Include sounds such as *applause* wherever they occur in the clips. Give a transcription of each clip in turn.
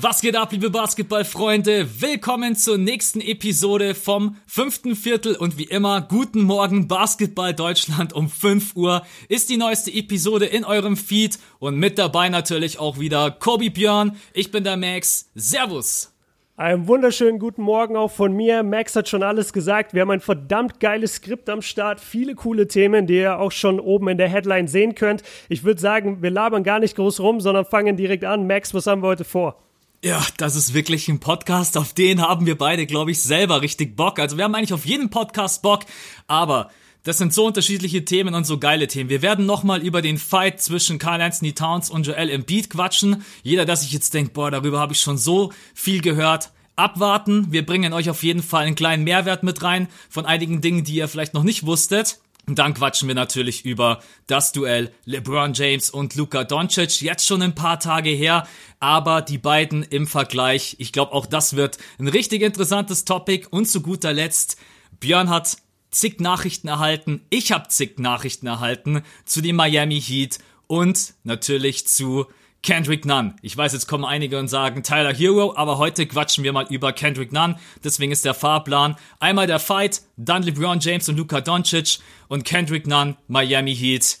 Was geht ab, liebe Basketballfreunde? Willkommen zur nächsten Episode vom fünften Viertel und wie immer, guten Morgen Basketball Deutschland um 5 Uhr ist die neueste Episode in eurem Feed und mit dabei natürlich auch wieder Kobi Björn. Ich bin der Max. Servus. Einen wunderschönen guten Morgen auch von mir. Max hat schon alles gesagt. Wir haben ein verdammt geiles Skript am Start. Viele coole Themen, die ihr auch schon oben in der Headline sehen könnt. Ich würde sagen, wir labern gar nicht groß rum, sondern fangen direkt an. Max, was haben wir heute vor? Ja, das ist wirklich ein Podcast, auf den haben wir beide, glaube ich, selber richtig Bock. Also wir haben eigentlich auf jeden Podcast Bock, aber das sind so unterschiedliche Themen und so geile Themen. Wir werden nochmal über den Fight zwischen Carl Anthony Towns und Joel Embiid quatschen. Jeder, der sich jetzt denkt, boah, darüber habe ich schon so viel gehört. Abwarten. Wir bringen euch auf jeden Fall einen kleinen Mehrwert mit rein von einigen Dingen, die ihr vielleicht noch nicht wusstet. Dann quatschen wir natürlich über das Duell LeBron James und Luka Doncic. Jetzt schon ein paar Tage her, aber die beiden im Vergleich. Ich glaube, auch das wird ein richtig interessantes Topic. Und zu guter Letzt, Björn hat zig Nachrichten erhalten. Ich habe zig Nachrichten erhalten zu den Miami Heat und natürlich zu Kendrick Nunn. Ich weiß, jetzt kommen einige und sagen Tyler Hero, aber heute quatschen wir mal über Kendrick Nunn. Deswegen ist der Fahrplan einmal der Fight, dann LeBron James und Luka Doncic und Kendrick Nunn, Miami Heat.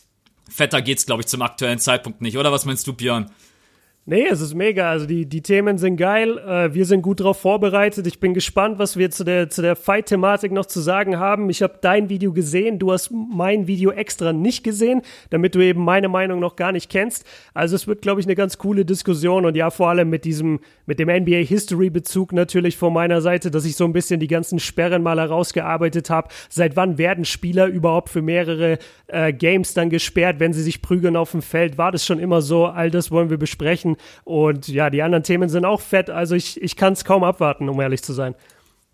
Fetter geht's, glaube ich, zum aktuellen Zeitpunkt nicht, oder was meinst du, Björn? Nee, es ist mega. Also die, die Themen sind geil. Äh, wir sind gut darauf vorbereitet. Ich bin gespannt, was wir zu der, zu der Fight-Thematik noch zu sagen haben. Ich habe dein Video gesehen. Du hast mein Video extra nicht gesehen, damit du eben meine Meinung noch gar nicht kennst. Also es wird, glaube ich, eine ganz coole Diskussion. Und ja, vor allem mit diesem, mit dem NBA History-Bezug natürlich von meiner Seite, dass ich so ein bisschen die ganzen Sperren mal herausgearbeitet habe. Seit wann werden Spieler überhaupt für mehrere äh, Games dann gesperrt, wenn sie sich prügeln auf dem Feld? War das schon immer so? All das wollen wir besprechen. Und ja, die anderen Themen sind auch fett. Also ich, ich kann es kaum abwarten, um ehrlich zu sein.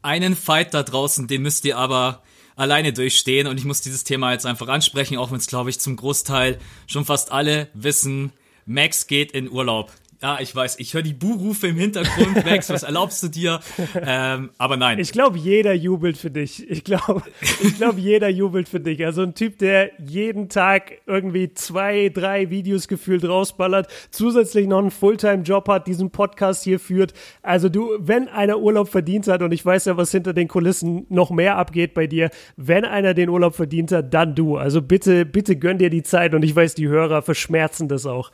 Einen Fight da draußen, den müsst ihr aber alleine durchstehen. Und ich muss dieses Thema jetzt einfach ansprechen, auch wenn es, glaube ich, zum Großteil schon fast alle wissen. Max geht in Urlaub. Ja, ich weiß, ich höre die Buhrufe im Hintergrund, *laughs* Max, was erlaubst du dir? Ähm, aber nein. Ich glaube, jeder jubelt für dich. Ich glaube, ich glaube, jeder jubelt für dich. Also ein Typ, der jeden Tag irgendwie zwei, drei Videos gefühlt rausballert, zusätzlich noch einen Fulltime-Job hat, diesen Podcast hier führt. Also du, wenn einer Urlaub verdient hat, und ich weiß ja, was hinter den Kulissen noch mehr abgeht bei dir, wenn einer den Urlaub verdient hat, dann du. Also bitte, bitte gönn dir die Zeit und ich weiß, die Hörer verschmerzen das auch.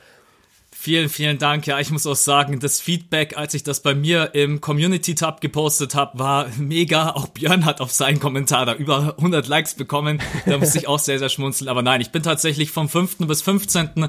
Vielen, vielen Dank. Ja, ich muss auch sagen, das Feedback, als ich das bei mir im Community-Tab gepostet habe, war *laughs* mega. Auch Björn hat auf seinen Kommentar da über 100 Likes bekommen. Da musste ich auch sehr, sehr schmunzeln. Aber nein, ich bin tatsächlich vom 5. bis 15.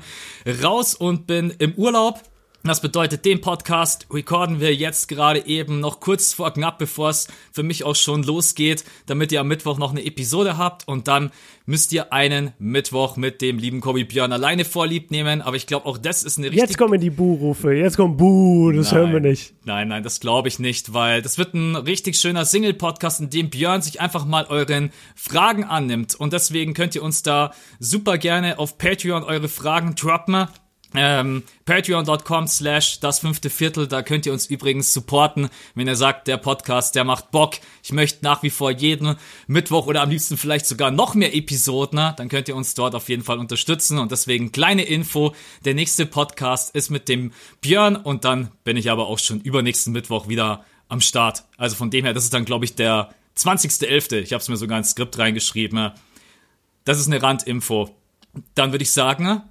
raus und bin im Urlaub. Das bedeutet, den Podcast recorden wir jetzt gerade eben noch kurz vor knapp, bevor es für mich auch schon losgeht, damit ihr am Mittwoch noch eine Episode habt und dann müsst ihr einen Mittwoch mit dem lieben Kobi Björn alleine vorlieb nehmen. Aber ich glaube, auch das ist eine richtige. Jetzt kommen die Buhrufe, jetzt kommt Buh, das nein, hören wir nicht. Nein, nein, das glaube ich nicht, weil das wird ein richtig schöner Single-Podcast, in dem Björn sich einfach mal euren Fragen annimmt. Und deswegen könnt ihr uns da super gerne auf Patreon eure Fragen droppen. Ähm, Patreon.com slash das fünfte Viertel, da könnt ihr uns übrigens supporten, wenn ihr sagt, der Podcast, der macht Bock. Ich möchte nach wie vor jeden Mittwoch oder am liebsten vielleicht sogar noch mehr Episoden, dann könnt ihr uns dort auf jeden Fall unterstützen und deswegen kleine Info, der nächste Podcast ist mit dem Björn und dann bin ich aber auch schon übernächsten Mittwoch wieder am Start. Also von dem her, das ist dann glaube ich der 20.11. Ich habe es mir sogar ins Skript reingeschrieben. Das ist eine Randinfo. Dann würde ich sagen,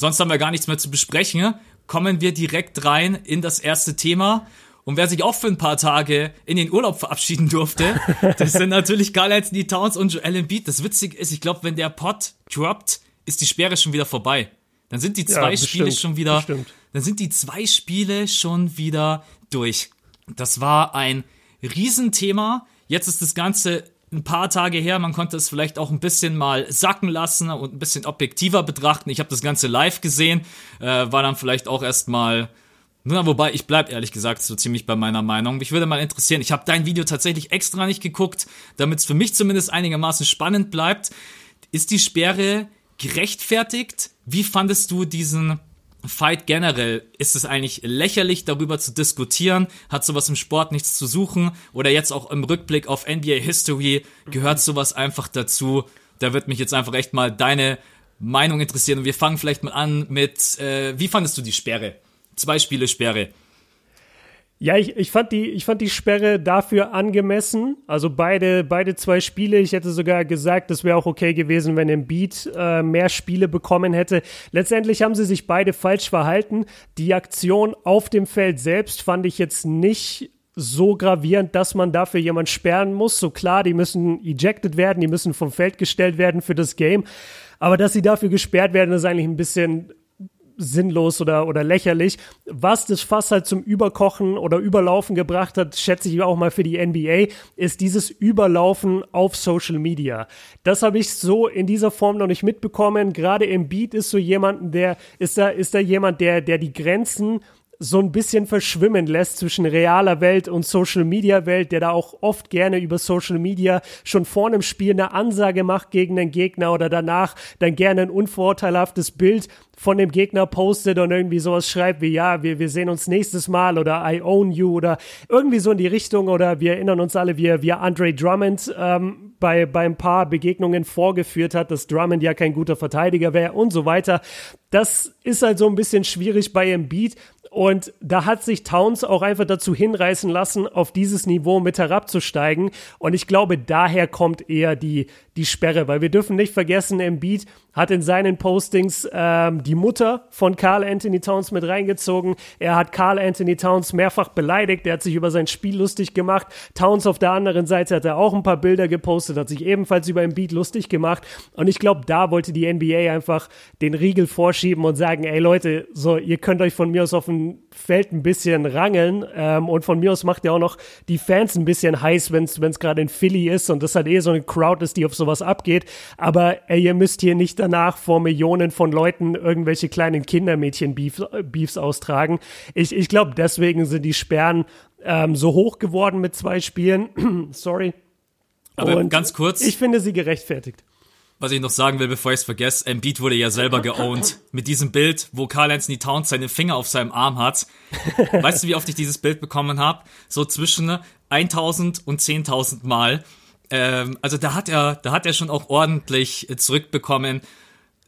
sonst haben wir gar nichts mehr zu besprechen, kommen wir direkt rein in das erste Thema. Und wer sich auch für ein paar Tage in den Urlaub verabschieden durfte, *laughs* das sind natürlich Carl Anthony Towns und Joel Embiid. Das Witzige ist, ich glaube, wenn der Pot droppt, ist die Sperre schon wieder vorbei. Dann sind die zwei ja, Spiele schon wieder, bestimmt. dann sind die zwei Spiele schon wieder durch. Das war ein Riesenthema. Jetzt ist das Ganze ein paar Tage her. Man konnte es vielleicht auch ein bisschen mal sacken lassen und ein bisschen objektiver betrachten. Ich habe das Ganze live gesehen, äh, war dann vielleicht auch erstmal na, wobei, ich bleib ehrlich gesagt so ziemlich bei meiner Meinung. Mich würde mal interessieren, ich habe dein Video tatsächlich extra nicht geguckt, damit es für mich zumindest einigermaßen spannend bleibt. Ist die Sperre gerechtfertigt? Wie fandest du diesen Fight generell, ist es eigentlich lächerlich, darüber zu diskutieren? Hat sowas im Sport nichts zu suchen? Oder jetzt auch im Rückblick auf NBA History gehört sowas einfach dazu? Da wird mich jetzt einfach echt mal deine Meinung interessieren. Und wir fangen vielleicht mal an mit, äh, wie fandest du die Sperre? Zwei Spiele Sperre. Ja, ich, ich, fand die, ich fand die Sperre dafür angemessen. Also beide, beide zwei Spiele. Ich hätte sogar gesagt, das wäre auch okay gewesen, wenn Embiid äh, mehr Spiele bekommen hätte. Letztendlich haben sie sich beide falsch verhalten. Die Aktion auf dem Feld selbst fand ich jetzt nicht so gravierend, dass man dafür jemand sperren muss. So klar, die müssen ejected werden, die müssen vom Feld gestellt werden für das Game. Aber dass sie dafür gesperrt werden, ist eigentlich ein bisschen sinnlos oder, oder lächerlich. Was das Fass halt zum Überkochen oder Überlaufen gebracht hat, schätze ich auch mal für die NBA, ist dieses Überlaufen auf Social Media. Das habe ich so in dieser Form noch nicht mitbekommen. Gerade im Beat ist so jemand, der, ist da, ist da jemand, der, der die Grenzen so ein bisschen verschwimmen lässt zwischen realer Welt und Social Media Welt, der da auch oft gerne über Social Media schon vor einem Spiel eine Ansage macht gegen den Gegner oder danach dann gerne ein unvorteilhaftes Bild von dem Gegner postet und irgendwie sowas schreibt wie, ja, wir, wir sehen uns nächstes Mal oder I own you oder irgendwie so in die Richtung oder wir erinnern uns alle, wie, wie Andre Drummond ähm, bei, bei ein paar Begegnungen vorgeführt hat, dass Drummond ja kein guter Verteidiger wäre und so weiter. Das ist halt so ein bisschen schwierig bei Embiid. Und da hat sich Towns auch einfach dazu hinreißen lassen, auf dieses Niveau mit herabzusteigen. Und ich glaube, daher kommt eher die, die Sperre, weil wir dürfen nicht vergessen, Embiid hat in seinen Postings ähm, die Mutter von Carl Anthony Towns mit reingezogen. Er hat Carl Anthony Towns mehrfach beleidigt. Er hat sich über sein Spiel lustig gemacht. Towns auf der anderen Seite hat er auch ein paar Bilder gepostet, hat sich ebenfalls über Embiid lustig gemacht. Und ich glaube, da wollte die NBA einfach den Riegel vorschieben und sagen, ey Leute, so, ihr könnt euch von mir aus auf dem Feld ein bisschen rangeln. Ähm, und von mir aus macht ihr auch noch die Fans ein bisschen heiß, wenn es gerade in Philly ist und das halt eh so eine Crowd ist, die auf sowas abgeht. Aber ey, ihr müsst hier nicht danach vor Millionen von Leuten irgendwelche kleinen Kindermädchen-Beefs austragen. Ich, ich glaube, deswegen sind die Sperren ähm, so hoch geworden mit zwei Spielen. *clears throat* Sorry. Aber Und ganz kurz. Ich finde sie gerechtfertigt was ich noch sagen will, bevor ich es vergesse, Embiid wurde ja selber geowned mit diesem Bild, wo Carl Anthony Towns seine Finger auf seinem Arm hat. Weißt du, wie oft ich dieses Bild bekommen habe? So zwischen 1000 und 10.000 Mal. Ähm, also da hat er, da hat er schon auch ordentlich zurückbekommen.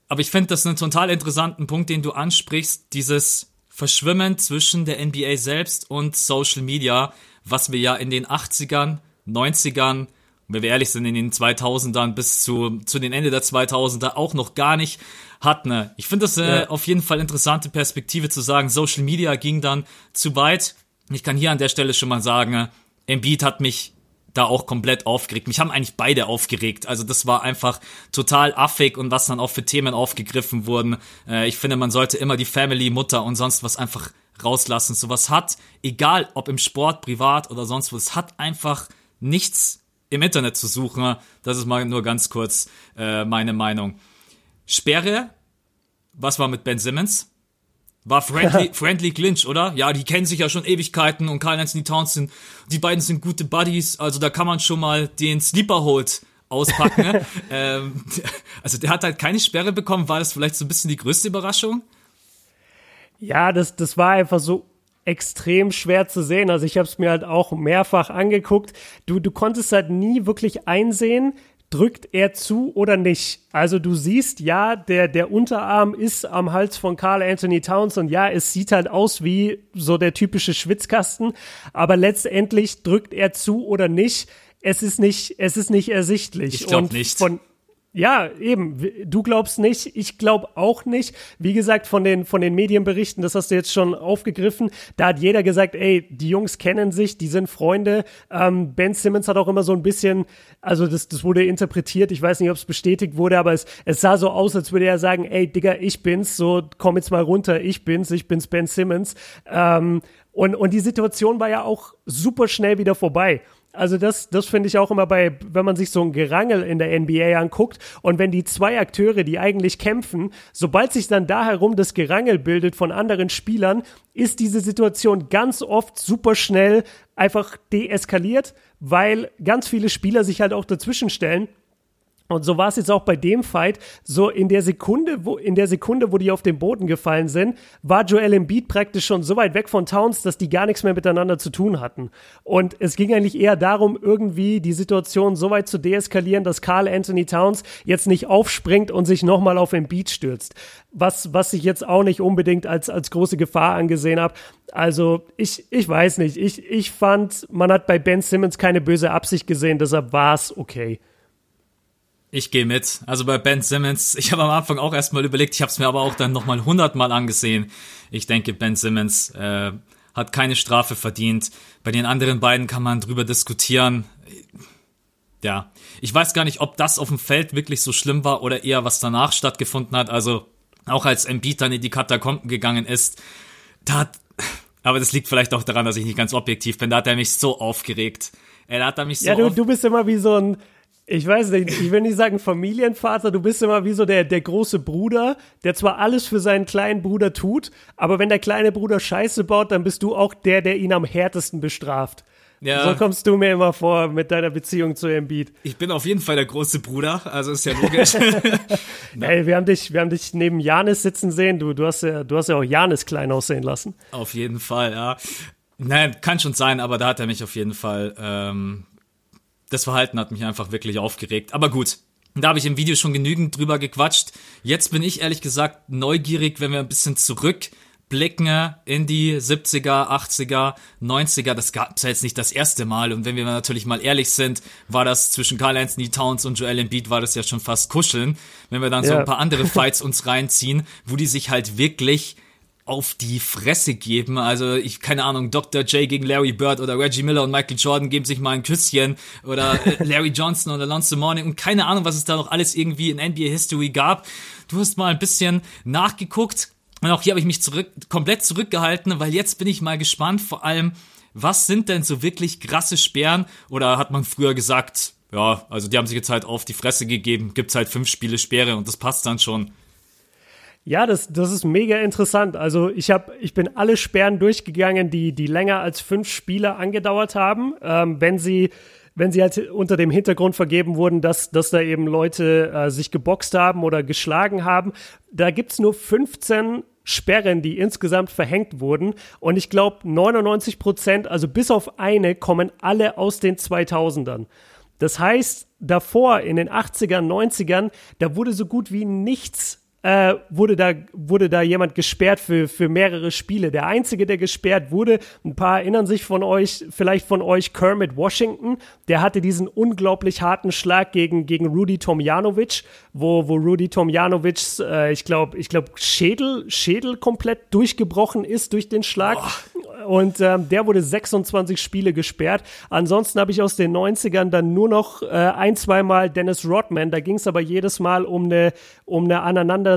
Aber ich finde das einen total interessanten Punkt, den du ansprichst, dieses Verschwimmen zwischen der NBA selbst und Social Media, was wir ja in den 80ern, 90ern, wenn wir ehrlich sind, in den 2000ern bis zu, zu den Ende der 2000er auch noch gar nicht hatten. Ich finde das äh, ja. auf jeden Fall interessante Perspektive zu sagen, Social Media ging dann zu weit. Ich kann hier an der Stelle schon mal sagen, Embiid hat mich da auch komplett aufgeregt. Mich haben eigentlich beide aufgeregt. Also das war einfach total affig und was dann auch für Themen aufgegriffen wurden. Äh, ich finde, man sollte immer die Family, Mutter und sonst was einfach rauslassen. Sowas hat, egal ob im Sport, privat oder sonst was, hat einfach nichts im Internet zu suchen. Das ist mal nur ganz kurz äh, meine Meinung. Sperre, was war mit Ben Simmons? War Friendly, *laughs* Friendly Clinch, oder? Ja, die kennen sich ja schon Ewigkeiten und Carl Anthony Towns sind, die beiden sind gute Buddies, also da kann man schon mal den Sleeper Hold auspacken. Ne? *laughs* ähm, *laughs* also der hat halt keine Sperre bekommen, war das vielleicht so ein bisschen die größte Überraschung? Ja, das, das war einfach so extrem schwer zu sehen. Also ich habe es mir halt auch mehrfach angeguckt. Du, du konntest halt nie wirklich einsehen, drückt er zu oder nicht. Also du siehst, ja, der, der Unterarm ist am Hals von Carl Anthony Towns und ja, es sieht halt aus wie so der typische Schwitzkasten, aber letztendlich drückt er zu oder nicht. Es ist nicht, es ist nicht ersichtlich. Ich glaube nicht. Von, ja, eben. Du glaubst nicht, ich glaube auch nicht. Wie gesagt, von den, von den Medienberichten, das hast du jetzt schon aufgegriffen, da hat jeder gesagt, ey, die Jungs kennen sich, die sind Freunde. Ähm, ben Simmons hat auch immer so ein bisschen, also das, das wurde interpretiert, ich weiß nicht, ob es bestätigt wurde, aber es, es sah so aus, als würde er sagen, ey, Digga, ich bin's, so komm jetzt mal runter, ich bin's, ich bin's Ben Simmons. Ähm, und, und die Situation war ja auch super schnell wieder vorbei. Also das, das finde ich auch immer bei, wenn man sich so ein Gerangel in der NBA anguckt und wenn die zwei Akteure, die eigentlich kämpfen, sobald sich dann da herum das Gerangel bildet von anderen Spielern, ist diese Situation ganz oft super schnell einfach deeskaliert, weil ganz viele Spieler sich halt auch dazwischen stellen Und so war es jetzt auch bei dem Fight. So in der Sekunde, wo, in der Sekunde, wo die auf den Boden gefallen sind, war Joel Embiid praktisch schon so weit weg von Towns, dass die gar nichts mehr miteinander zu tun hatten. Und es ging eigentlich eher darum, irgendwie die Situation so weit zu deeskalieren, dass Carl Anthony Towns jetzt nicht aufspringt und sich nochmal auf Embiid stürzt. Was, was ich jetzt auch nicht unbedingt als, als große Gefahr angesehen habe. Also, ich, ich weiß nicht. Ich, ich fand, man hat bei Ben Simmons keine böse Absicht gesehen, deshalb war es okay. Ich gehe mit. Also bei Ben Simmons, ich habe am Anfang auch erstmal überlegt, ich habe es mir aber auch dann nochmal hundertmal angesehen. Ich denke, Ben Simmons äh, hat keine Strafe verdient. Bei den anderen beiden kann man drüber diskutieren. Ja, ich weiß gar nicht, ob das auf dem Feld wirklich so schlimm war oder eher was danach stattgefunden hat. Also auch als Embiid dann in die Katakomben gegangen ist, da hat, aber das liegt vielleicht auch daran, dass ich nicht ganz objektiv bin, da hat er mich so aufgeregt. Er hat mich so Ja, du, du bist immer wie so ein ich weiß nicht, ich will nicht sagen Familienvater, du bist immer wie so der, der große Bruder, der zwar alles für seinen kleinen Bruder tut, aber wenn der kleine Bruder Scheiße baut, dann bist du auch der, der ihn am härtesten bestraft. Ja. So kommst du mir immer vor mit deiner Beziehung zu Embiid. Ich bin auf jeden Fall der große Bruder, also ist ja logisch. *laughs* *laughs* Ey, wir haben dich, wir haben dich neben Janis sitzen sehen. Du, du hast ja, du hast ja auch Janis klein aussehen lassen. Auf jeden Fall, ja. Nein, kann schon sein, aber da hat er mich auf jeden Fall ähm, das Verhalten hat mich einfach wirklich aufgeregt. Aber gut, da habe ich im Video schon genügend drüber gequatscht. Jetzt bin ich ehrlich gesagt neugierig, wenn wir ein bisschen zurückblicken in die 70er, 80er, 90er. Das gab es ja jetzt nicht das erste Mal. Und wenn wir natürlich mal ehrlich sind, war das zwischen Carl Anthony Towns und Joel Embiid war das ja schon fast kuscheln. Wenn wir dann ja. so ein paar andere Fights uns reinziehen, wo die sich halt wirklich auf die Fresse geben. Also ich, keine Ahnung, Dr. J gegen Larry Bird oder Reggie Miller und Michael Jordan geben sich mal ein Küsschen oder äh, *laughs* Larry Johnson oder Alonso Morning und keine Ahnung, was es da noch alles irgendwie in NBA History gab. Du hast mal ein bisschen nachgeguckt und auch hier habe ich mich zurück, komplett zurückgehalten, weil jetzt bin ich mal gespannt, vor allem, was sind denn so wirklich krasse Sperren oder hat man früher gesagt, ja, also die haben sich jetzt halt auf die Fresse gegeben, gibt's halt fünf Spiele Sperre und das passt dann schon. Ja, das, das ist mega interessant. Also ich habe, ich bin alle Sperren durchgegangen, die, die länger als fünf Spiele angedauert haben. Ähm, wenn sie, wenn sie halt unter dem Hintergrund vergeben wurden, dass, dass da eben Leute äh, sich geboxt haben oder geschlagen haben. Da gibt's nur 15 Sperren, die insgesamt verhängt wurden. Und ich glaube, 99 Prozent, also bis auf eine, kommen alle aus den 2000ern. Das heißt, davor in den 80ern, 90ern, da wurde so gut wie nichts äh, wurde, da, wurde da jemand gesperrt für, für mehrere Spiele. Der einzige, der gesperrt wurde, ein paar erinnern sich von euch, vielleicht von euch, Kermit Washington, der hatte diesen unglaublich harten Schlag gegen, gegen Rudy Tomjanovic, wo, wo Rudy Tomjanovic, äh, ich glaube, ich glaube, Schädel, Schädel komplett durchgebrochen ist durch den Schlag. Boah und ähm, der wurde 26 Spiele gesperrt. Ansonsten habe ich aus den 90ern dann nur noch äh, ein, zweimal Dennis Rodman. Da ging es aber jedes Mal um eine, um eine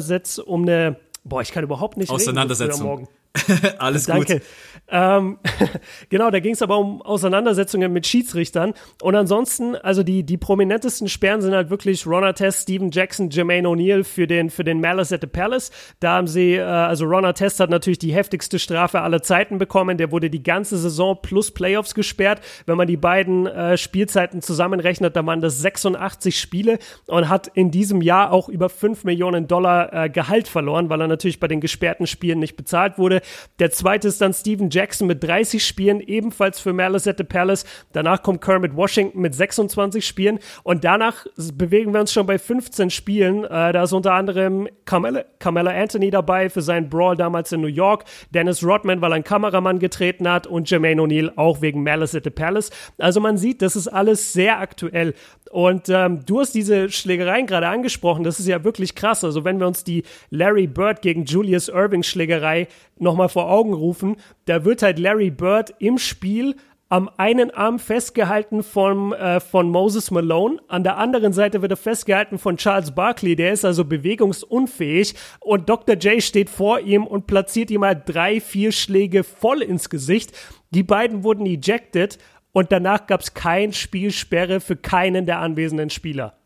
Aneinandersetzung, um eine, boah, ich kann überhaupt nicht Auseinandersetzung. *laughs* Alles Danke. gut. Ähm, *laughs* genau, da ging es aber um Auseinandersetzungen mit Schiedsrichtern. Und ansonsten, also die, die prominentesten Sperren sind halt wirklich Ron Artest, Steven Jackson, Jermaine O'Neal für den, für den Malice at the Palace. Da haben sie, äh, also Ron Artest hat natürlich die heftigste Strafe aller Zeiten bekommen. Der wurde die ganze Saison plus Playoffs gesperrt. Wenn man die beiden äh, Spielzeiten zusammenrechnet, dann waren das 86 Spiele und hat in diesem Jahr auch über 5 Millionen Dollar äh, Gehalt verloren, weil er natürlich bei den gesperrten Spielen nicht bezahlt wurde. Der zweite ist dann Steven Jackson mit 30 Spielen, ebenfalls für Malice at the Palace. Danach kommt Kermit Washington mit 26 Spielen und danach bewegen wir uns schon bei 15 Spielen. Äh, da ist unter anderem Carmella, Carmella Anthony dabei für seinen Brawl damals in New York, Dennis Rodman, weil er einen Kameramann getreten hat und Jermaine O'Neal auch wegen Malice at the Palace. Also man sieht, das ist alles sehr aktuell. Und ähm, du hast diese Schlägereien gerade angesprochen, das ist ja wirklich krass. Also wenn wir uns die Larry Bird gegen Julius Irving Schlägerei nochmal vor Augen rufen, da wird halt Larry Bird im Spiel am einen Arm festgehalten von, äh, von Moses Malone, an der anderen Seite wird er festgehalten von Charles Barkley, der ist also bewegungsunfähig und Dr. J steht vor ihm und platziert ihm halt drei, vier Schläge voll ins Gesicht. Die beiden wurden ejected und danach gab es kein Spielsperre für keinen der anwesenden Spieler.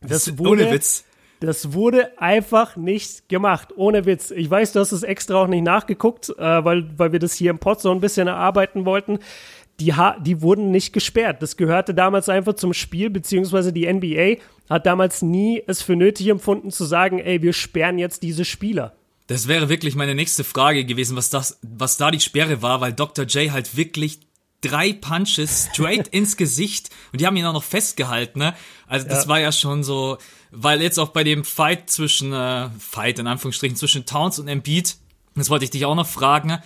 Das wurde, Ohne Witz. Das wurde einfach nicht gemacht. Ohne Witz. Ich weiß, du hast es extra auch nicht nachgeguckt, äh, weil, weil wir das hier im Pod so ein bisschen erarbeiten wollten. die, die wurden nicht gesperrt. Das gehörte damals einfach zum Spiel, beziehungsweise die NBA hat damals nie es für nötig empfunden zu sagen, ey, wir sperren jetzt diese Spieler. Das wäre wirklich meine nächste Frage gewesen, was das, was da die Sperre war, weil Dr. J halt wirklich drei Punches straight *laughs* ins Gesicht und die haben ihn auch noch festgehalten, ne? Also das ja. war ja schon so, weil jetzt auch bei dem Fight zwischen, äh, Fight in Anführungsstrichen, zwischen Towns und Embiid, das wollte ich dich auch noch fragen,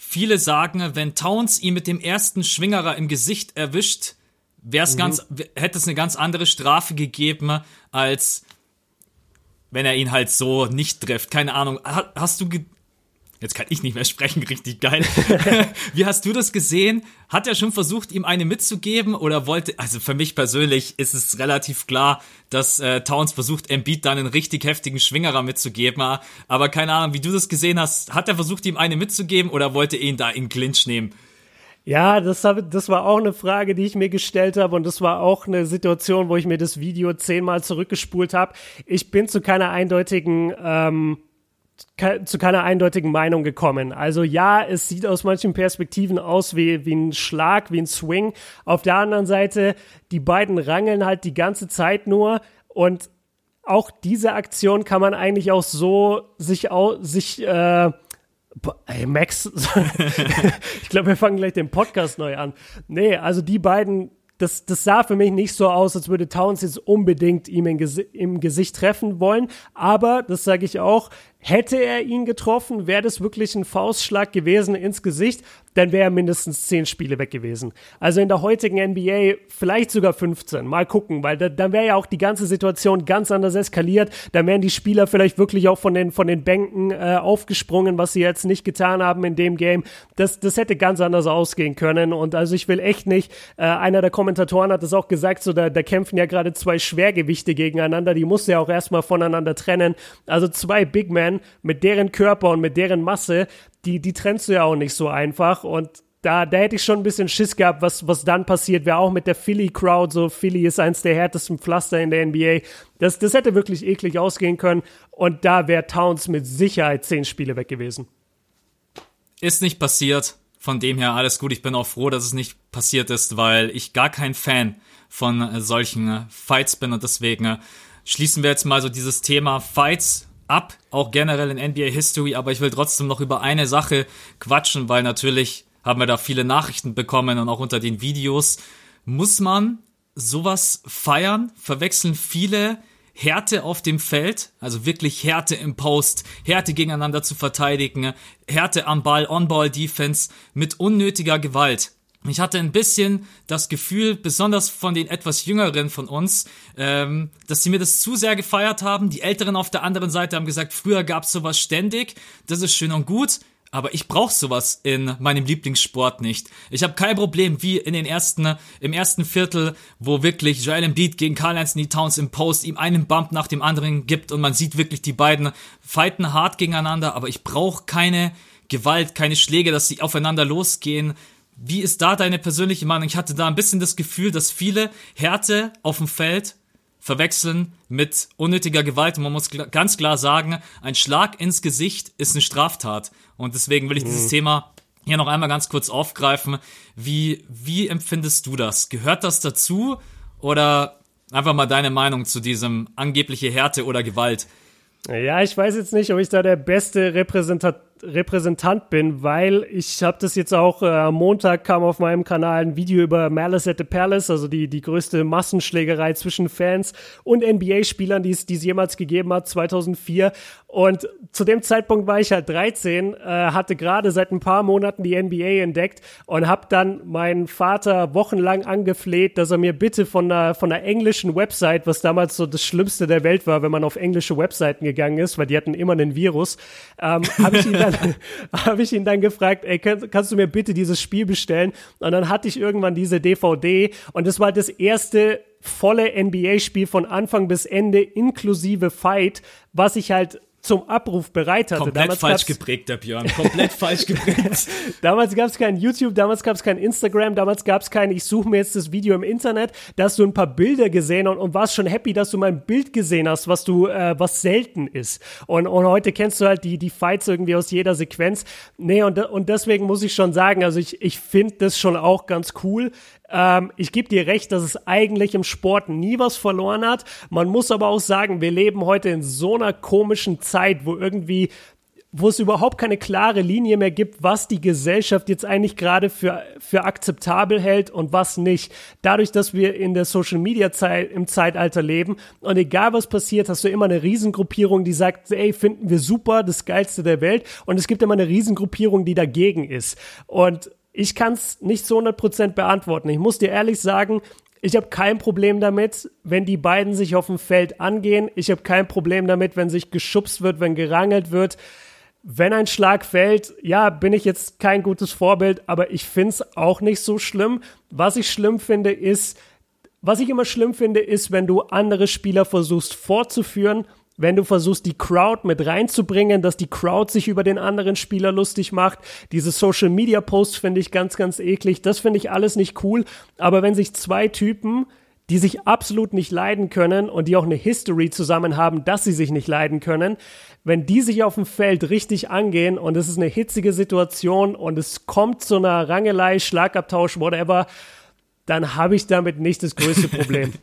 Viele sagen, wenn Towns ihn mit dem ersten Schwingerer im Gesicht erwischt, wär's mhm. ganz, hätte es eine ganz andere Strafe gegeben, als wenn er ihn halt so nicht trifft. Keine Ahnung. Hast du, Jetzt kann ich nicht mehr sprechen, richtig geil. *laughs* Wie hast du das gesehen? Hat er schon versucht, ihm eine mitzugeben oder wollte, also für mich persönlich ist es relativ klar, dass äh, Towns versucht, Embiid dann einen richtig heftigen Schwingerer mitzugeben, aber keine Ahnung, wie du das gesehen hast, hat er versucht, ihm eine mitzugeben oder wollte ihn da in Clinch nehmen? Ja, das, hab, das war auch eine Frage, die ich mir gestellt habe und das war auch eine Situation, wo ich mir das Video zehnmal zurückgespult habe. Ich bin zu keiner eindeutigen ähm, zu keiner eindeutigen Meinung gekommen. Also ja, es sieht aus manchen Perspektiven aus wie, wie ein Schlag, wie ein Swing. Auf der anderen Seite, die beiden rangeln halt die ganze Zeit nur und auch diese Aktion kann man eigentlich auch so sich, auch, sich äh, Ey, Max, *laughs* ich glaube, wir fangen gleich den Podcast neu an. Nee, also die beiden das, das sah für mich nicht so aus, als würde Towns jetzt unbedingt ihm im Gesicht treffen wollen. Aber, das sage ich auch, Hätte er ihn getroffen, wäre das wirklich ein Faustschlag gewesen ins Gesicht, dann wäre er mindestens zehn Spiele weg gewesen. Also in der heutigen NBA vielleicht sogar 15. Mal gucken, weil da, dann wäre ja auch die ganze Situation ganz anders eskaliert. Dann wären die Spieler vielleicht wirklich auch von den, von den Bänken äh, aufgesprungen, was sie jetzt nicht getan haben in dem Game. Das, das hätte ganz anders ausgehen können. Und also ich will echt nicht, äh, einer der Kommentatoren hat es auch gesagt, so da, da kämpfen ja gerade zwei Schwergewichte gegeneinander. Die muss ja auch erstmal voneinander trennen. Also zwei Big Men Man mit deren Körper und mit deren Masse, die, die trennst du ja auch nicht so einfach. Und da, da hätte ich schon ein bisschen Schiss gehabt, was, was dann passiert wäre, auch mit der Philly-Crowd. So, Philly ist eins der härtesten Pflaster in der NBA. Das, das hätte wirklich eklig ausgehen können. Und da wäre Towns mit Sicherheit zehn Spiele weg gewesen. Ist nicht passiert. Von dem her alles gut. Ich bin auch froh, dass es nicht passiert ist, weil ich gar kein Fan von solchen Fights bin und deswegen schließen wir jetzt mal so dieses Thema Fights ab, auch generell in NBA History, aber ich will trotzdem noch über eine Sache quatschen, weil natürlich haben wir da viele Nachrichten bekommen und auch unter den Videos. Muss man sowas feiern? Verwechseln viele Härte auf dem Feld, also wirklich Härte im Post, Härte gegeneinander zu verteidigen, Härte am Ball, On-Ball-Defense mit unnötiger Gewalt. Ich hatte ein bisschen das Gefühl, besonders von den etwas jüngeren von uns, ähm, dass sie mir das zu sehr gefeiert haben. Die Älteren auf der anderen Seite haben gesagt, früher gab's sowas ständig, das ist schön und gut, aber ich brauche sowas in meinem Lieblingssport nicht. Ich habe kein Problem, wie in den ersten, im ersten Viertel, wo wirklich Joel Embiid gegen Carl Anthony Towns im Post ihm einen Bump nach dem anderen gibt und man sieht wirklich die beiden fighten hart gegeneinander, aber ich brauche keine Gewalt, keine Schläge, dass sie aufeinander losgehen wie ist da deine persönliche Meinung? Ich hatte da ein bisschen das Gefühl, dass viele Härte auf dem Feld verwechseln mit unnötiger Gewalt. Und man muss ganz klar sagen, ein Schlag ins Gesicht ist eine Straftat. Und deswegen will ich dieses mhm. Thema hier noch einmal ganz kurz aufgreifen. Wie, wie empfindest du das? Gehört das dazu? Oder einfach mal deine Meinung zu diesem angebliche Härte oder Gewalt? Ja, ich weiß jetzt nicht, ob ich da der beste Repräsentant Repräsentant bin, weil ich habe das jetzt auch äh, am Montag kam auf meinem Kanal ein Video über Malice at the Palace, also die, die größte Massenschlägerei zwischen Fans und NBA-Spielern, die es, jemals gegeben hat, 2004. Und zu dem Zeitpunkt war ich halt 13, äh, hatte gerade seit ein paar Monaten die NBA entdeckt und habe dann meinen Vater wochenlang angefleht, dass er mir bitte von einer, von einer englischen Website, was damals so das Schlimmste der Welt war, wenn man auf englische Webseiten gegangen ist, weil die hatten immer einen Virus, ähm, habe ich ihn dann *laughs* dann *laughs* habe ich ihn dann gefragt, ey, kannst, kannst du mir bitte dieses Spiel bestellen? Und dann hatte ich irgendwann diese DVD und das war das erste volle NBA-Spiel von Anfang bis Ende inklusive Fight, was ich halt zum Abruf bereit hatte. Komplett damals falsch geprägt, der Björn. Komplett falsch geprägt. *laughs* damals gab es kein YouTube, damals gab es kein Instagram, damals gab es kein, ich suche mir jetzt das Video im Internet. Da hast du ein paar Bilder gesehen und, und warst schon happy, dass du mein Bild gesehen hast, was du, äh, was selten ist. Und, und heute kennst du halt die, die Fights irgendwie aus jeder Sequenz. Nee, und, und deswegen muss ich schon sagen, also ich, ich finde das schon auch ganz cool. Ähm, ich gebe dir recht, dass es eigentlich im Sport nie was verloren hat. Man muss aber auch sagen, wir leben heute in so einer komischen Zeit, wo irgendwie wo es überhaupt keine klare Linie mehr gibt, was die Gesellschaft jetzt eigentlich gerade für, für akzeptabel hält und was nicht. Dadurch, dass wir in der Social Media Zeit, im Zeitalter leben und egal was passiert, hast du immer eine Riesengruppierung, die sagt, ey, finden wir super, das geilste der Welt und es gibt immer eine Riesengruppierung, die dagegen ist. Und ich kann es nicht zu 100% beantworten. Ich muss dir ehrlich sagen, ich habe kein Problem damit, wenn die beiden sich auf dem Feld angehen. Ich habe kein Problem damit, wenn sich geschubst wird, wenn gerangelt wird. Wenn ein Schlag fällt, ja, bin ich jetzt kein gutes Vorbild, aber ich finde es auch nicht so schlimm. Was ich schlimm finde, ist, was ich immer schlimm finde, ist, wenn du andere Spieler versuchst vorzuführen wenn du versuchst, die Crowd mit reinzubringen, dass die Crowd sich über den anderen Spieler lustig macht. Diese Social Media Posts finde ich ganz, ganz eklig. Das finde ich alles nicht cool. Aber wenn sich zwei Typen, die sich absolut nicht leiden können und die auch eine History zusammen haben, dass sie sich nicht leiden können, wenn die sich auf dem Feld richtig angehen und es ist eine hitzige Situation und es kommt zu einer Rangelei, Schlagabtausch, whatever, dann habe ich damit nicht das größte *laughs* Problem.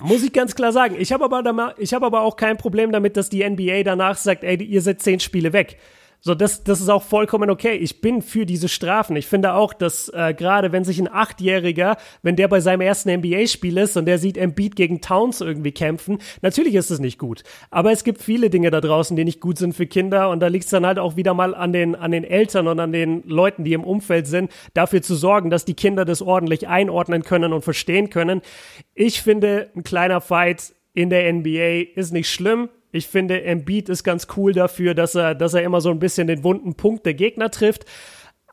Muss ich ganz klar sagen. Ich habe aber, hab aber auch kein Problem damit, dass die NBA danach sagt, ey, ihr seid zehn Spiele weg. So, das, das ist auch vollkommen okay. Ich bin für diese Strafen. Ich finde auch, dass äh, gerade wenn sich ein Achtjähriger, wenn der bei seinem ersten NBA-Spiel ist und der sieht Embiid gegen Towns irgendwie kämpfen, natürlich ist es nicht gut. Aber es gibt viele Dinge da draußen, die nicht gut sind für Kinder und da liegt es dann halt auch wieder mal an den, an den Eltern und an den Leuten, die im Umfeld sind, dafür zu sorgen, dass die Kinder das ordentlich einordnen können und verstehen können. Ich finde, ein kleiner Fight in der NBA ist nicht schlimm. Ich finde, Embiid ist ganz cool dafür, dass er, dass er immer so ein bisschen den wunden Punkt der Gegner trifft.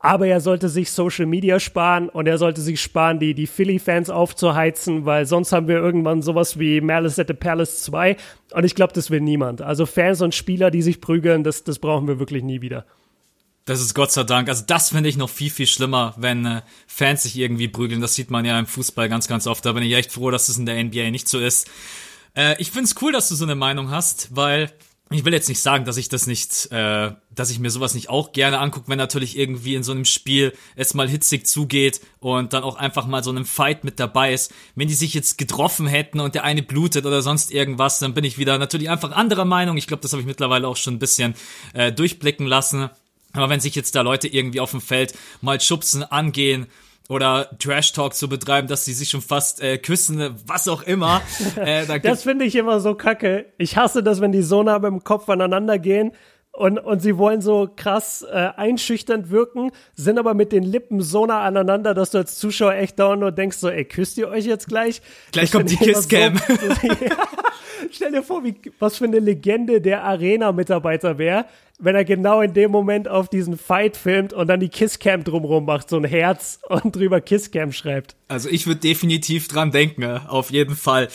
Aber er sollte sich Social Media sparen und er sollte sich sparen, die, die Philly-Fans aufzuheizen, weil sonst haben wir irgendwann sowas wie Malice at the Palace 2. Und ich glaube, das will niemand. Also Fans und Spieler, die sich prügeln, das, das brauchen wir wirklich nie wieder. Das ist Gott sei Dank. Also das finde ich noch viel, viel schlimmer, wenn äh, Fans sich irgendwie prügeln. Das sieht man ja im Fußball ganz, ganz oft. Da bin ich echt froh, dass es in der NBA nicht so ist. Äh, ich find's cool, dass du so eine Meinung hast, weil ich will jetzt nicht sagen, dass ich das nicht, äh, dass ich mir sowas nicht auch gerne angucke, wenn natürlich irgendwie in so einem Spiel es mal hitzig zugeht und dann auch einfach mal so einem Fight mit dabei ist. Wenn die sich jetzt getroffen hätten und der eine blutet oder sonst irgendwas, dann bin ich wieder natürlich einfach anderer Meinung. Ich glaube, das habe ich mittlerweile auch schon ein bisschen äh, durchblicken lassen. Aber wenn sich jetzt da Leute irgendwie auf dem Feld mal schubsen, angehen oder Trash Talk zu betreiben, dass sie sich schon fast äh, küssen, was auch immer. *laughs* Äh, da das finde ich immer so kacke. Ich hasse das, wenn die so nah beim Kopf aneinander gehen und, und sie wollen so krass äh, einschüchternd wirken, sind aber mit den Lippen so nah aneinander, dass du als Zuschauer echt dauernd nur denkst so, ey, küsst ihr euch jetzt gleich? Gleich das kommt die Kisscam. So, *laughs* ja. Stell dir vor, wie, was für eine Legende der Arena-Mitarbeiter wäre, wenn er genau in dem Moment auf diesen Fight filmt und dann die Kisscam drumrum macht, so ein Herz und drüber Kisscam schreibt. Also ich würde definitiv dran denken, auf jeden Fall.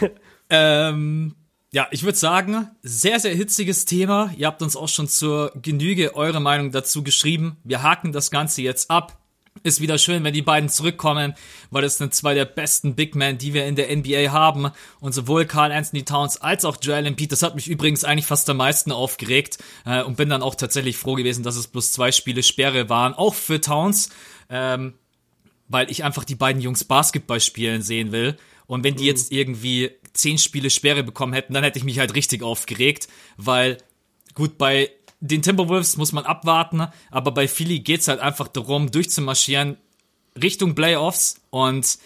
*laughs* ähm, ja, ich würde sagen, sehr, sehr hitziges Thema. Ihr habt uns auch schon zur Genüge eure Meinung dazu geschrieben. Wir haken das Ganze jetzt ab. Ist wieder schön, wenn die beiden zurückkommen, weil das sind zwei der besten Big Men, die wir in der NBA haben. Und sowohl Carl Anthony Towns als auch Joel Embiid, das hat mich übrigens eigentlich fast am meisten aufgeregt äh, und bin dann auch tatsächlich froh gewesen, dass es bloß zwei Spiele Sperre waren, auch für Towns, ähm, weil ich einfach die beiden Jungs Basketball spielen sehen will. Und wenn die mhm. jetzt irgendwie zehn Spiele Sperre bekommen hätten, dann hätte ich mich halt richtig aufgeregt, weil gut, bei den Timberwolves muss man abwarten, aber bei Philly geht's halt einfach darum, durchzumarschieren Richtung Playoffs und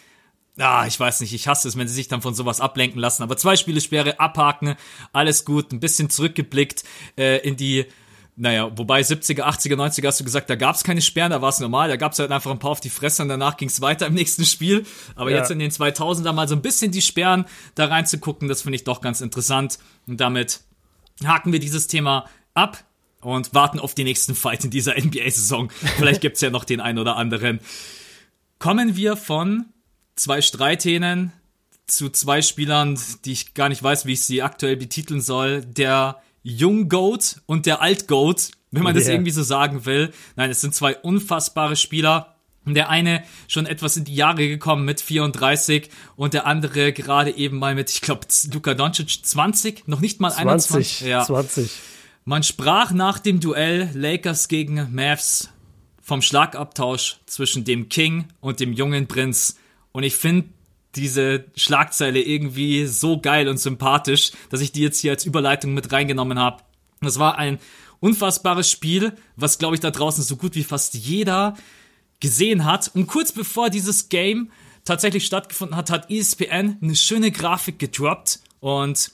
ah, ich weiß nicht, ich hasse es, wenn sie sich dann von sowas ablenken lassen. Aber zwei Spiele Sperre, abhaken, alles gut, ein bisschen zurückgeblickt äh, in die naja, wobei 70er, 80er, 90er hast du gesagt, da gab's keine Sperren, da war's normal, da gab's halt einfach ein paar auf die Fresse und danach ging's weiter im nächsten Spiel. Aber ja. jetzt in den 2000er mal so ein bisschen die Sperren da reinzugucken, das finde ich doch ganz interessant. Und damit haken wir dieses Thema ab und warten auf die nächsten Fight in dieser *laughs* NBA-Saison. Vielleicht gibt's ja noch den einen oder anderen. Kommen wir von zwei Streithähnen zu zwei Spielern, die ich gar nicht weiß, wie ich sie aktuell betiteln soll. Der Jung-Goat und der Alt-Goat, wenn man yeah. das irgendwie so sagen will. Nein, es sind zwei unfassbare Spieler. Der eine schon etwas in die Jahre gekommen mit 34 und der andere gerade eben mal mit, ich glaube, Luka Doncic 20, noch nicht mal 20, 21. Ja. 20. Man sprach nach dem Duell Lakers gegen Mavs vom Schlagabtausch zwischen dem King und dem jungen Prinz. Und ich finde diese Schlagzeile irgendwie so geil und sympathisch, dass ich die jetzt hier als Überleitung mit reingenommen habe. Das war ein unfassbares Spiel, was glaube ich da draußen so gut wie fast jeder gesehen hat. Und kurz bevor dieses Game tatsächlich stattgefunden hat, hat ESPN eine schöne Grafik gedroppt und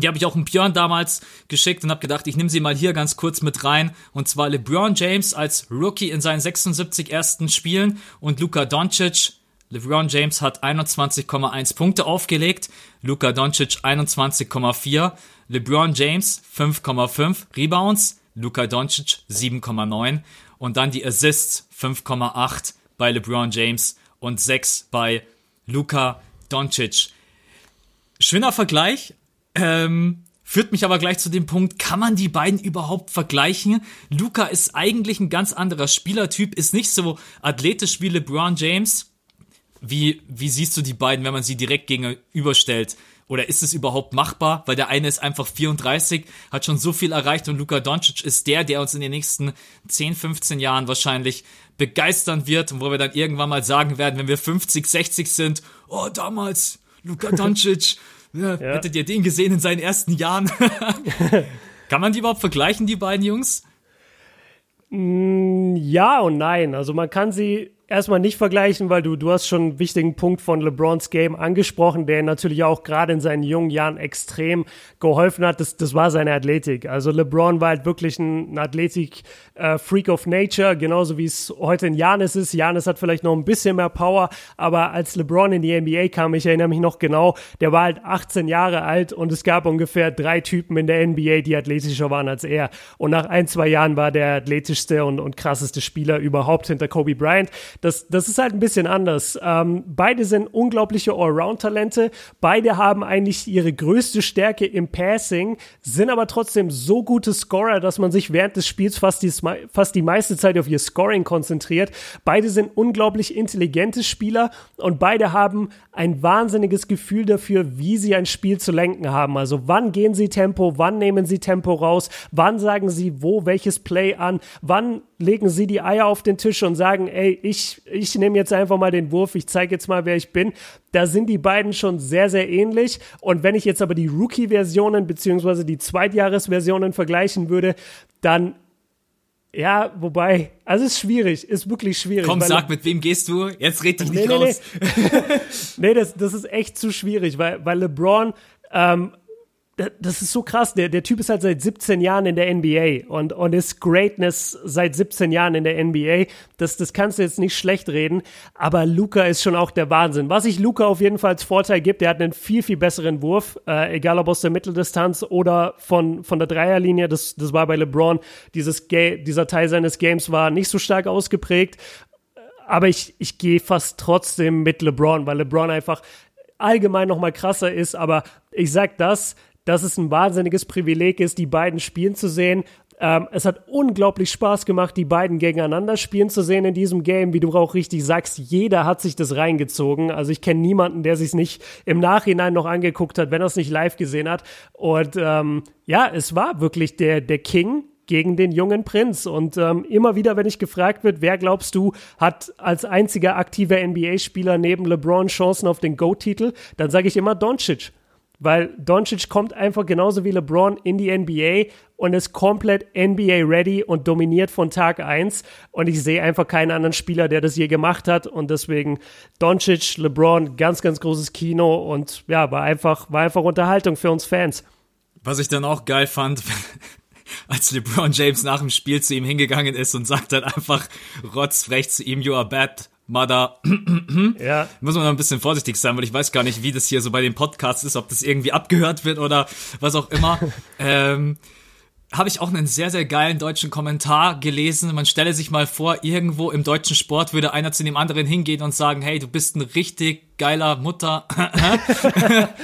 die habe ich auch dem Björn damals geschickt und habe gedacht, ich nehme sie mal hier ganz kurz mit rein. Und zwar LeBron James als Rookie in seinen 76 ersten Spielen und Luka Doncic. LeBron James hat 21,1 Punkte aufgelegt, Luka Doncic 21,4, LeBron James 5,5 Rebounds, Luka Doncic 7,9 und dann die Assists 5,8 bei LeBron James und 6 bei Luka Doncic. Schöner Vergleich. Ähm, führt mich aber gleich zu dem Punkt, kann man die beiden überhaupt vergleichen? Luca ist eigentlich ein ganz anderer Spielertyp, ist nicht so athletisch wie LeBron James. Wie, wie siehst du die beiden, wenn man sie direkt gegenüberstellt? Oder ist es überhaupt machbar? Weil der eine ist einfach 34, hat schon so viel erreicht und Luka Doncic ist der, der uns in den nächsten 10, 15 Jahren wahrscheinlich begeistern wird und wo wir dann irgendwann mal sagen werden, wenn wir 50, 60 sind, oh, damals, Luka *laughs* Doncic, ja, hättet ihr den gesehen in seinen ersten Jahren? *laughs* Kann man die überhaupt vergleichen, die beiden Jungs? Mm, ja und nein. Also man kann sie erstmal nicht vergleichen, weil du, du hast schon einen wichtigen Punkt von LeBrons Game angesprochen, der natürlich auch gerade in seinen jungen Jahren extrem geholfen hat. Das, das war seine Athletik. Also LeBron war halt wirklich ein, Athletik-Freak äh, of Nature, genauso wie es heute in Janis ist. Janis hat vielleicht noch ein bisschen mehr Power, aber als LeBron in die NBA kam, ich erinnere mich noch genau, der war halt 18 Jahre alt und es gab ungefähr drei Typen in der NBA, die athletischer waren als er. Und nach ein, zwei Jahren war der athletischste und, und krasseste Spieler überhaupt hinter Kobe Bryant das, das ist halt ein bisschen anders. Ähm, beide sind unglaubliche Allround-Talente. Beide haben eigentlich ihre größte Stärke im Passing, sind aber trotzdem so gute Scorer, dass man sich während des Spiels fast die, fast die meiste Zeit auf ihr Scoring konzentriert. Beide sind unglaublich intelligente Spieler und beide haben ein wahnsinniges Gefühl dafür, wie sie ein Spiel zu lenken haben. Also wann gehen sie Tempo, wann nehmen sie Tempo raus, wann sagen sie wo welches Play an, wann legen sie die Eier auf den Tisch und sagen, ey, ich, ich nehme jetzt einfach mal den Wurf, ich zeige jetzt mal, wer ich bin. Da sind die beiden schon sehr, sehr ähnlich. Und wenn ich jetzt aber die Rookie-Versionen beziehungsweise die Zweitjahres-Versionen vergleichen würde, dann ja, wobei, also es ist schwierig, ist wirklich schwierig. Komm, sag, mit wem gehst du? Jetzt red dich nicht nee, raus. Nee, *laughs* nee das, das ist echt zu schwierig, weil, weil LeBron ähm, das ist so krass. Der, der Typ ist halt seit 17 Jahren in der NBA und, und ist Greatness seit 17 Jahren in der NBA. Das, das kannst du jetzt nicht schlecht reden. Aber Luca ist schon auch der Wahnsinn. Was ich Luca auf jeden Fall als Vorteil gibt, der hat einen viel, viel besseren Wurf. Äh, egal ob aus der Mitteldistanz oder von, von der Dreierlinie. Das, das war bei LeBron. Dieses Ga dieser Teil seines Games war nicht so stark ausgeprägt. Aber ich, ich gehe fast trotzdem mit LeBron, weil LeBron einfach allgemein noch mal krasser ist. Aber ich sag das, dass es ein wahnsinniges Privileg ist, die beiden spielen zu sehen. Ähm, es hat unglaublich Spaß gemacht, die beiden gegeneinander spielen zu sehen in diesem Game. Wie du auch richtig sagst, jeder hat sich das reingezogen. Also ich kenne niemanden, der sich nicht im Nachhinein noch angeguckt hat, wenn er es nicht live gesehen hat. Und ähm, ja, es war wirklich der, der King, gegen den jungen Prinz. Und ähm, immer wieder, wenn ich gefragt wird, wer glaubst du, hat als einziger aktiver NBA-Spieler neben LeBron Chancen auf den GO-Titel, dann sage ich immer Doncic. Weil Doncic kommt einfach genauso wie LeBron in die NBA und ist komplett NBA-ready und dominiert von Tag 1. Und ich sehe einfach keinen anderen Spieler, der das je gemacht hat. Und deswegen Doncic, LeBron, ganz, ganz großes Kino und ja, war einfach, war einfach Unterhaltung für uns Fans. Was ich dann auch geil fand, *laughs* als LeBron James nach dem Spiel zu ihm hingegangen ist und sagt dann einfach rotzfrech zu ihm, you are bad. Mada. *clears throat* ja. Muss man noch ein bisschen vorsichtig sein, weil ich weiß gar nicht, wie das hier so bei den Podcasts ist, ob das irgendwie abgehört wird oder was auch immer. *laughs* ähm, habe ich auch einen sehr, sehr geilen deutschen Kommentar gelesen. Man stelle sich mal vor, irgendwo im deutschen Sport würde einer zu dem anderen hingehen und sagen, hey, du bist ein richtig geiler Mutter. *laughs* *laughs*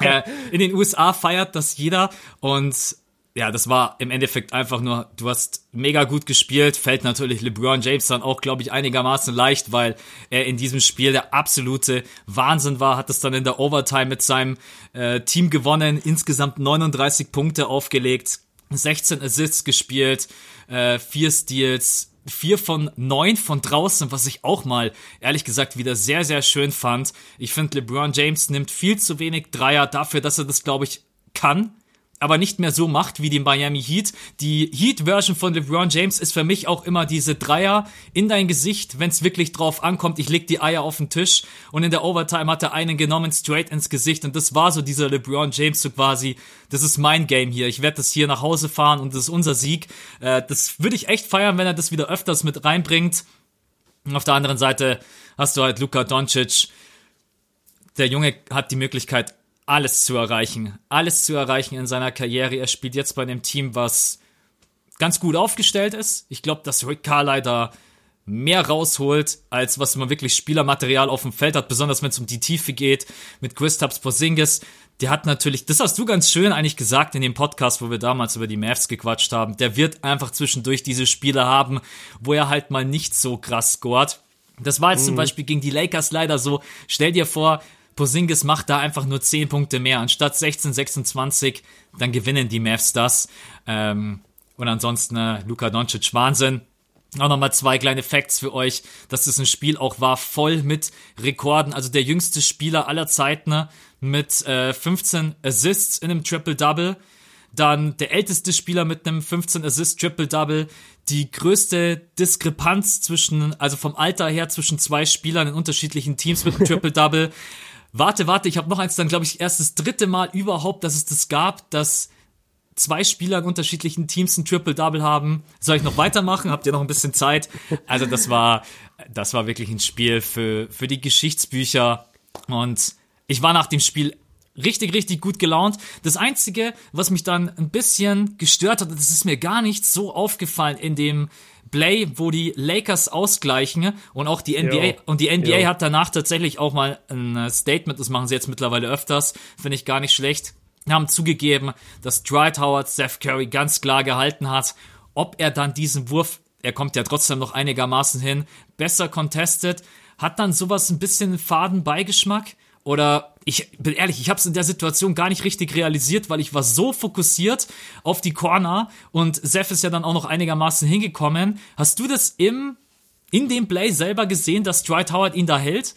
Äh, in den USA feiert das jeder und ja, das war im Endeffekt einfach nur, du hast mega gut gespielt, fällt natürlich LeBron James dann auch, glaube ich, einigermaßen leicht, weil er in diesem Spiel der absolute Wahnsinn war, hat es dann in der Overtime mit seinem äh, Team gewonnen, insgesamt 39 Punkte aufgelegt, 16 Assists gespielt, äh, vier Steals, vier von neun von draußen, was ich auch mal ehrlich gesagt wieder sehr, sehr schön fand. Ich finde, LeBron James nimmt viel zu wenig Dreier dafür, dass er das, glaube ich, kann aber nicht mehr so macht wie die Miami Heat. Die Heat-Version von LeBron James ist für mich auch immer diese Dreier in dein Gesicht, wenn es wirklich drauf ankommt. Ich leg die Eier auf den Tisch und in der Overtime hat er einen genommen straight ins Gesicht und das war so dieser LeBron James so quasi. Das ist mein Game hier. Ich werde das hier nach Hause fahren und das ist unser Sieg. Äh, das würde ich echt feiern, wenn er das wieder öfters mit reinbringt. Und auf der anderen Seite hast du halt Luka Doncic. Der Junge hat die Möglichkeit, alles zu erreichen. Alles zu erreichen in seiner Karriere. Er spielt jetzt bei einem Team, was ganz gut aufgestellt ist. Ich glaube, dass Rick Carly da mehr rausholt, als was man wirklich Spielermaterial auf dem Feld hat, besonders wenn es um die Tiefe geht. Mit Kristaps Porzingis, der hat natürlich, das hast du ganz schön eigentlich gesagt in dem Podcast, wo wir damals über die Mavs gequatscht haben. Der wird einfach zwischendurch diese Spiele haben, wo er halt mal nicht so krass scored. Das war jetzt mhm. zum Beispiel gegen die Lakers leider so. Stell dir vor, Posingis macht da einfach nur 10 Punkte mehr. Anstatt 16, 26, dann gewinnen die Mavs das. Ähm, und ansonsten äh, Luka Doncic Wahnsinn. Auch nochmal zwei kleine Facts für euch, dass das ein Spiel auch war, voll mit Rekorden. Also der jüngste Spieler aller Zeiten ne, mit äh, 15 Assists in einem Triple-Double. Dann der älteste Spieler mit einem 15 Assist Triple-Double. Die größte Diskrepanz zwischen, also vom Alter her zwischen zwei Spielern in unterschiedlichen Teams mit einem *laughs* Triple-Double. Warte, warte, ich habe noch eins, dann glaube ich erst das dritte Mal überhaupt, dass es das gab, dass zwei Spieler in unterschiedlichen Teams ein Triple-Double haben. Soll ich noch weitermachen? Habt ihr noch ein bisschen Zeit? Also das war, das war wirklich ein Spiel für, für die Geschichtsbücher. Und ich war nach dem Spiel richtig, richtig gut gelaunt. Das Einzige, was mich dann ein bisschen gestört hat, das ist mir gar nicht so aufgefallen in dem Play, wo die Lakers ausgleichen und auch die NBA jo. und die NBA jo. hat danach tatsächlich auch mal ein äh, Statement, das machen sie jetzt mittlerweile öfters, finde ich gar nicht schlecht, haben zugegeben, dass Dwight Howard Steph Curry ganz klar gehalten hat, ob er dann diesen Wurf, er kommt ja trotzdem noch einigermaßen hin, besser contestet, hat dann sowas ein bisschen faden Beigeschmack oder ich bin ehrlich, ich habe es in der Situation gar nicht richtig realisiert, weil ich war so fokussiert auf die Corner und Seth ist ja dann auch noch einigermaßen hingekommen. Hast du das im in dem Play selber gesehen, dass Dwight Howard ihn da hält?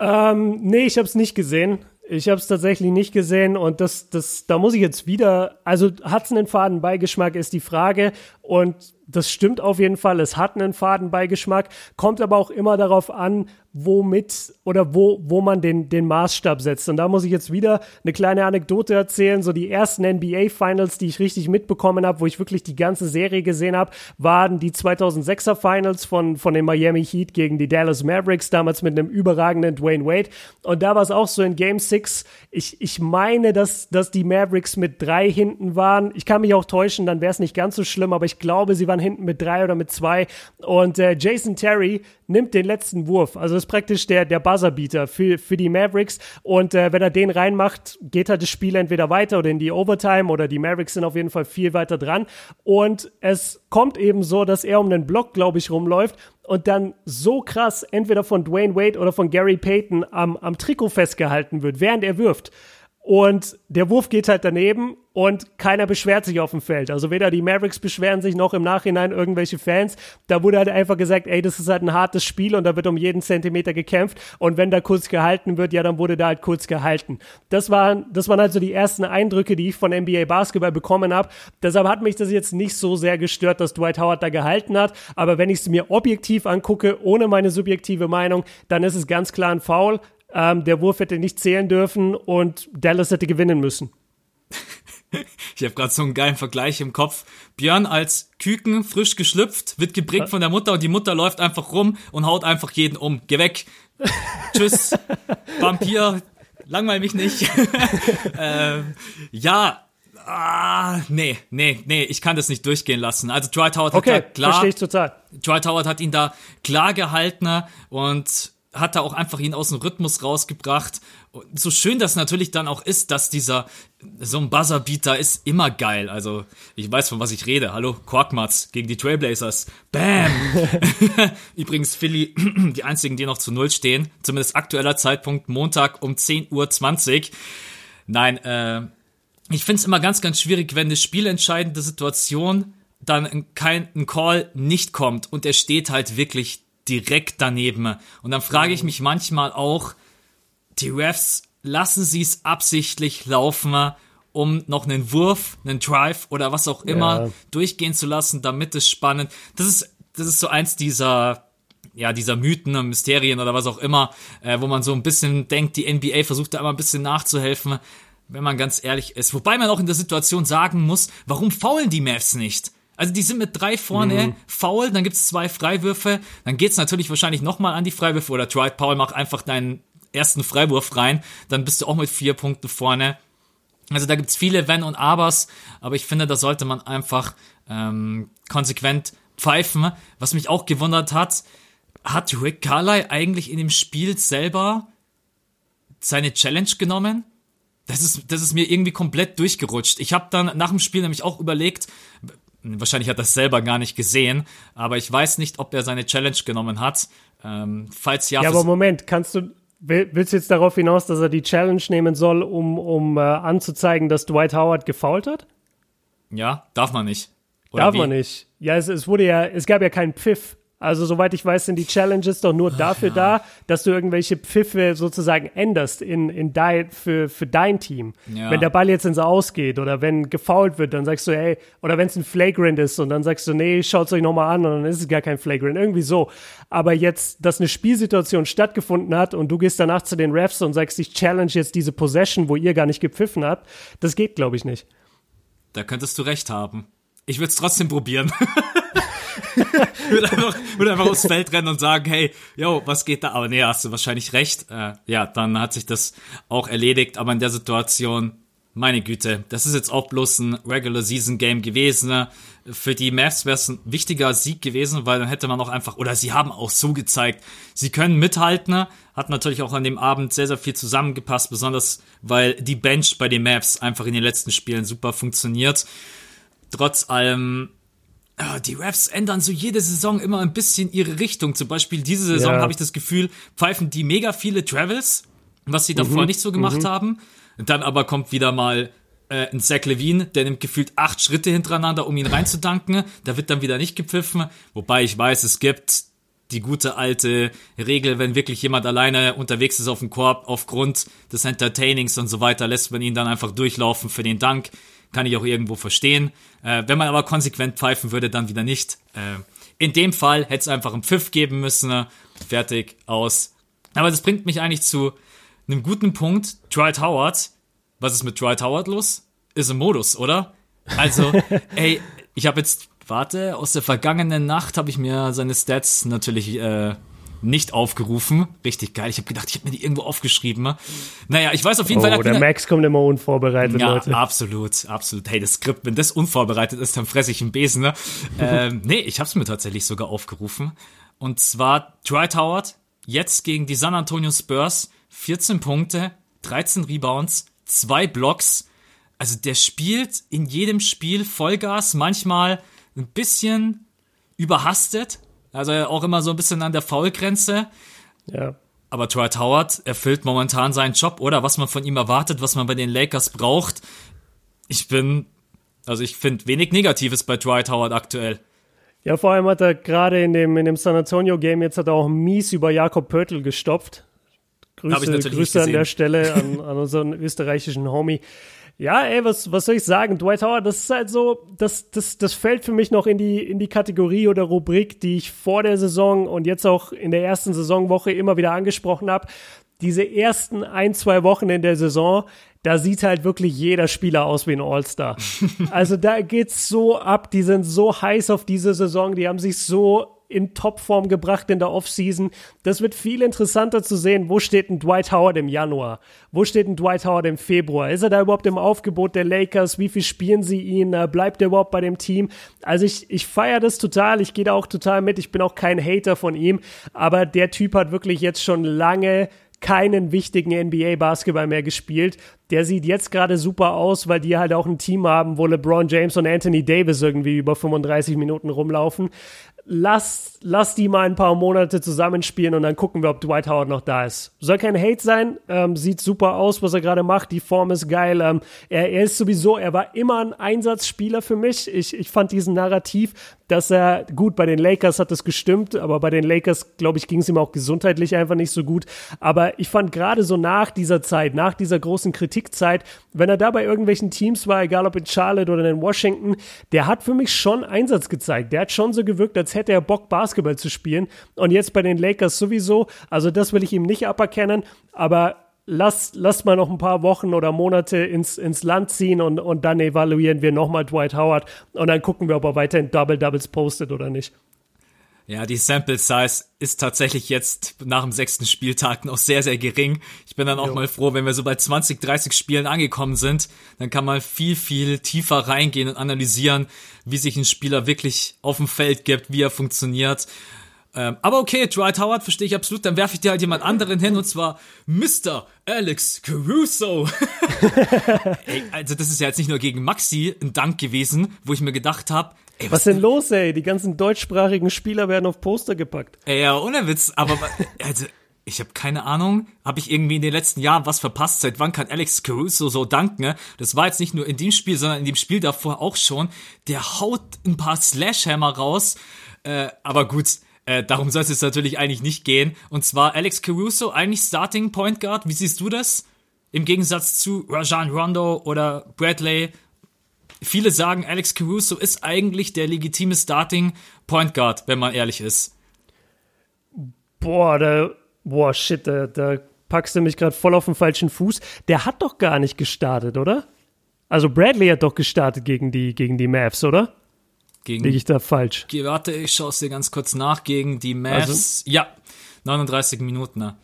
Ähm, nee, ich habe es nicht gesehen. Ich habe es tatsächlich nicht gesehen und das, das, da muss ich jetzt wieder, also hat es einen Fadenbeigeschmack, ist die Frage und das stimmt auf jeden Fall, es hat einen Fadenbeigeschmack, kommt aber auch immer darauf an, womit oder wo, wo man den, den Maßstab setzt. Und da muss ich jetzt wieder eine kleine Anekdote erzählen. So die ersten NBA-Finals, die ich richtig mitbekommen habe, wo ich wirklich die ganze Serie gesehen habe, waren die 2006er Finals von, von den Miami Heat gegen die Dallas Mavericks, damals mit einem überragenden Dwayne Wade. Und da war es auch so in Game 6. Ich, ich meine, dass, dass die Mavericks mit drei hinten waren. Ich kann mich auch täuschen, dann wäre es nicht ganz so schlimm, aber ich glaube, sie waren hinten mit drei oder mit zwei. Und äh, Jason Terry nimmt den letzten Wurf. Also ist praktisch der, der Buzzerbeater für, für die Mavericks. Und äh, wenn er den reinmacht, geht halt das Spiel entweder weiter oder in die Overtime oder die Mavericks sind auf jeden Fall viel weiter dran. Und es kommt eben so, dass er um den Block, glaube ich, rumläuft und dann so krass entweder von Dwayne Wade oder von Gary Payton am, am Trikot festgehalten wird, während er wirft. Und der Wurf geht halt daneben und keiner beschwert sich auf dem Feld. Also weder die Mavericks beschweren sich noch im Nachhinein irgendwelche Fans. Da wurde halt einfach gesagt, ey, das ist halt ein hartes Spiel und da wird um jeden Zentimeter gekämpft. Und wenn da kurz gehalten wird, ja, dann wurde da halt kurz gehalten. Das waren, das waren also die ersten Eindrücke, die ich von NBA Basketball bekommen habe. Deshalb hat mich das jetzt nicht so sehr gestört, dass Dwight Howard da gehalten hat. Aber wenn ich es mir objektiv angucke, ohne meine subjektive Meinung, dann ist es ganz klar ein Foul. Ähm, der Wurf hätte nicht zählen dürfen und Dallas hätte gewinnen müssen. *laughs* Ich habe gerade so einen geilen Vergleich im Kopf. Björn als Küken, frisch geschlüpft, wird geprägt von der Mutter und die Mutter läuft einfach rum und haut einfach jeden um. Geh weg. *laughs* Tschüss. Vampir. Langweil mich nicht. *laughs* ähm, ja, Ah, nee, nee, nee, ich kann das nicht durchgehen lassen. Also Howard okay, hat da klar, verstehe ich total. Dwight Howard hat ihn da klar gehalten und hat er auch einfach ihn aus dem Rhythmus rausgebracht. Und so schön das natürlich dann auch ist, dass dieser, so ein Buzzerbeater ist immer geil. Also, ich weiß, von was ich rede. Hallo, Quarkmatz gegen die Trailblazers. Bam! *laughs* *laughs* Übrigens, Philly, *clears throat* die einzigen, die noch zu Null stehen. Zumindest aktueller Zeitpunkt, Montag um 10.20 Uhr. Nein, äh, ich finde es immer ganz, ganz schwierig, wenn eine spielentscheidende Situation dann kein ein Call nicht kommt und er steht halt wirklich direkt daneben. Und dann frage ich mich manchmal auch, die Refs lassen sie es absichtlich laufen, um noch einen Wurf, einen Drive oder was auch immer ja. durchgehen zu lassen, damit es spannend. Das ist, das ist so eins dieser, ja, dieser Mythen und Mysterien oder was auch immer, äh, wo man so ein bisschen denkt, die NBA versucht da immer ein bisschen nachzuhelfen, wenn man ganz ehrlich ist. Wobei man auch in der Situation sagen muss, warum faulen die Mavs nicht? Also die sind mit drei vorne mhm. faul, dann gibt's zwei Freiwürfe, dann geht's natürlich wahrscheinlich nochmal an die Freiwürfe oder Dwight Paul macht einfach deinen ersten Freiwurf rein, dann bist du auch mit vier Punkten vorne. Also da gibt's viele Wenn und Abers, aber ich finde, da sollte man einfach ähm, konsequent pfeifen. Was mich auch gewundert hat, hat Rick Carly eigentlich in dem Spiel selber seine Challenge genommen? Das ist, das ist mir irgendwie komplett durchgerutscht. Ich habe dann nach dem Spiel nämlich auch überlegt, Wahrscheinlich hat er es selber gar nicht gesehen, aber ich weiß nicht, ob er seine Challenge genommen hat. Ähm, falls ja. Ja, aber Moment, kannst du, willst du jetzt darauf hinaus, dass er die Challenge nehmen soll, um, um äh, anzuzeigen, dass Dwight Howard gefault hat? Ja, darf man nicht. Oder darf wie? man nicht. Ja, es, es wurde ja, es gab ja keinen Pfiff. Also soweit ich weiß, sind die Challenges doch nur dafür ja. da, dass du irgendwelche Pfiffe sozusagen änderst in, in dein, für, für dein Team. Ja. Wenn der Ball jetzt ins Ausgeht oder wenn gefoult wird, dann sagst du, ey, oder wenn es ein Flagrant ist und dann sagst du, nee, schaut's euch nochmal an und dann ist es gar kein Flagrant. Irgendwie so. Aber jetzt, dass eine Spielsituation stattgefunden hat und du gehst danach zu den Refs und sagst, ich challenge jetzt diese Possession, wo ihr gar nicht gepfiffen habt, das geht, glaube ich, nicht. Da könntest du recht haben. Ich würde es trotzdem probieren. *laughs* *laughs* würde einfach, würde einfach aufs Feld rennen und sagen, hey, yo, was geht da? Aber nee, hast du wahrscheinlich recht. Äh, ja, dann hat sich das auch erledigt. Aber in der Situation, meine Güte, das ist jetzt auch bloß ein Regular Season Game gewesen. Für die Mavs wäre es ein wichtiger Sieg gewesen, weil dann hätte man auch einfach, oder sie haben auch so gezeigt, sie können mithalten. Hat natürlich auch an dem Abend sehr, sehr viel zusammengepasst, besonders weil die Bench bei den Mavs einfach in den letzten Spielen super funktioniert. Trotz allem die Refs ändern so jede Saison immer ein bisschen ihre Richtung. Zum Beispiel diese Saison ja. habe ich das Gefühl, pfeifen die mega viele Travels, was sie davor mhm. nicht so gemacht mhm. haben. Dann aber kommt wieder mal äh, ein Zach Levine, der nimmt gefühlt acht Schritte hintereinander, um ihn reinzudanken. Da wird dann wieder nicht gepfiffen. Wobei ich weiß, es gibt die gute alte Regel, wenn wirklich jemand alleine unterwegs ist auf dem Korb aufgrund des Entertainings und so weiter, lässt man ihn dann einfach durchlaufen für den Dank kann ich auch irgendwo verstehen. Äh, wenn man aber konsequent pfeifen würde, dann wieder nicht. Äh, in dem Fall hätte es einfach einen Pfiff geben müssen. Fertig, aus. Aber das bringt mich eigentlich zu einem guten Punkt. Dwight Howard. Was ist mit Dwight Howard los? Ist im Modus, oder? Also, *laughs* ey, ich habe jetzt, warte, aus der vergangenen Nacht habe ich mir seine Stats natürlich äh, nicht aufgerufen. Richtig geil. Ich habe gedacht, ich habe mir die irgendwo aufgeschrieben. Naja, ich weiß auf jeden oh, Fall. Oh, der Max kommt immer unvorbereitet, ja, Leute. absolut, absolut. Hey, das Skript, wenn das unvorbereitet ist, dann fresse ich einen Besen. Ne? *laughs* ähm, nee, ich habe es mir tatsächlich sogar aufgerufen. Und zwar Dwight Howard, jetzt gegen die San Antonio Spurs, 14 Punkte, 13 Rebounds, zwei Blocks. Also der spielt in jedem Spiel Vollgas, manchmal ein bisschen überhastet, also auch immer so ein bisschen an der Foulgrenze. Ja. Aber Dwight Howard erfüllt momentan seinen Job, oder? Was man von ihm erwartet, was man bei den Lakers braucht. Ich bin, also ich finde wenig Negatives bei Dwight Howard aktuell. Ja, vor allem hat er gerade in dem, in dem San Antonio Game jetzt hat er auch mies über Jakob Pörtl gestopft. Grüße, Grüße an der Stelle an, an unseren österreichischen Homie. Ja, ey, was, was soll ich sagen? Dwight Howard, das ist halt so, das, das, das fällt für mich noch in die, in die Kategorie oder Rubrik, die ich vor der Saison und jetzt auch in der ersten Saisonwoche immer wieder angesprochen habe. Diese ersten ein, zwei Wochen in der Saison, da sieht halt wirklich jeder Spieler aus wie ein All-Star. *laughs* also da geht's so ab, die sind so heiß auf diese Saison, die haben sich so in Topform gebracht in der Offseason. Das wird viel interessanter zu sehen. Wo steht ein Dwight Howard im Januar? Wo steht ein Dwight Howard im Februar? Ist er da überhaupt im Aufgebot der Lakers? Wie viel spielen sie ihn? Äh, bleibt er überhaupt bei dem Team? Also ich, ich feiere das total. Ich gehe da auch total mit. Ich bin auch kein Hater von ihm. Aber der Typ hat wirklich jetzt schon lange keinen wichtigen NBA-Basketball mehr gespielt. Der sieht jetzt gerade super aus, weil die halt auch ein Team haben, wo LeBron James und Anthony Davis irgendwie über 35 Minuten rumlaufen lass, lass die mal ein paar Monate zusammenspielen und dann gucken wir, ob Dwight Howard noch da ist. Soll kein Hate sein, ähm, sieht super aus, was er gerade macht, die Form ist geil. Ähm, er, er ist sowieso, er war immer ein Einsatzspieler für mich. Ich, ich fand diesen Narrativ, dass er, gut, bei den Lakers hat das gestimmt, aber bei den Lakers, glaube ich, ging es ihm auch gesundheitlich einfach nicht so gut. Aber ich fand gerade so nach dieser Zeit, nach dieser großen Kritikzeit, wenn er da bei irgendwelchen Teams war, egal ob in Charlotte oder in Washington, der hat für mich schon Einsatz gezeigt. Der hat schon so gewirkt, als hätte er Bock, Basketball zu spielen. Und jetzt bei den Lakers sowieso. Also das will ich ihm nicht aberkennen. Aber lass, lass mal noch ein paar Wochen oder Monate ins, ins Land ziehen und, und dann evaluieren wir nochmal Dwight Howard und dann gucken wir, ob er weiterhin Double Doubles postet oder nicht. Ja, die Sample Size ist tatsächlich jetzt nach dem sechsten Spieltag noch sehr, sehr gering. Ich bin dann auch jo. mal froh, wenn wir so bei 20, 30 Spielen angekommen sind, dann kann man viel, viel tiefer reingehen und analysieren, wie sich ein Spieler wirklich auf dem Feld gibt, wie er funktioniert. Ähm, aber okay, Dwight Howard verstehe ich absolut. Dann werfe ich dir halt jemand anderen hin und zwar Mr. Alex Caruso. *laughs* ey, also das ist ja jetzt nicht nur gegen Maxi ein Dank gewesen, wo ich mir gedacht habe, Ey, was, was denn los, ey? Die ganzen deutschsprachigen Spieler werden auf Poster gepackt. Ey, ja, ohne Witz, aber *laughs* also ich habe keine Ahnung, habe ich irgendwie in den letzten Jahren was verpasst? Seit wann kann Alex Caruso so danken? Ne? Das war jetzt nicht nur in dem Spiel, sondern in dem Spiel davor auch schon. Der haut ein paar Slashhammer raus. Äh, aber gut, äh, darum soll es jetzt natürlich eigentlich nicht gehen. Und zwar Alex Caruso, eigentlich Starting Point Guard. Wie siehst du das? Im Gegensatz zu Rajan Rondo oder Bradley Viele sagen, Alex Caruso ist eigentlich der legitime Starting Point Guard, wenn man ehrlich ist. Boah, da, boah, shit, da, da packst du mich gerade voll auf den falschen Fuß. Der hat doch gar nicht gestartet, oder? Also Bradley hat doch gestartet gegen die, gegen die Mavs, oder? Gegen, Liege ich da falsch? Warte, ich schaue es dir ganz kurz nach. Gegen die Mavs. Also? Ja, 39 Minuten. Ne?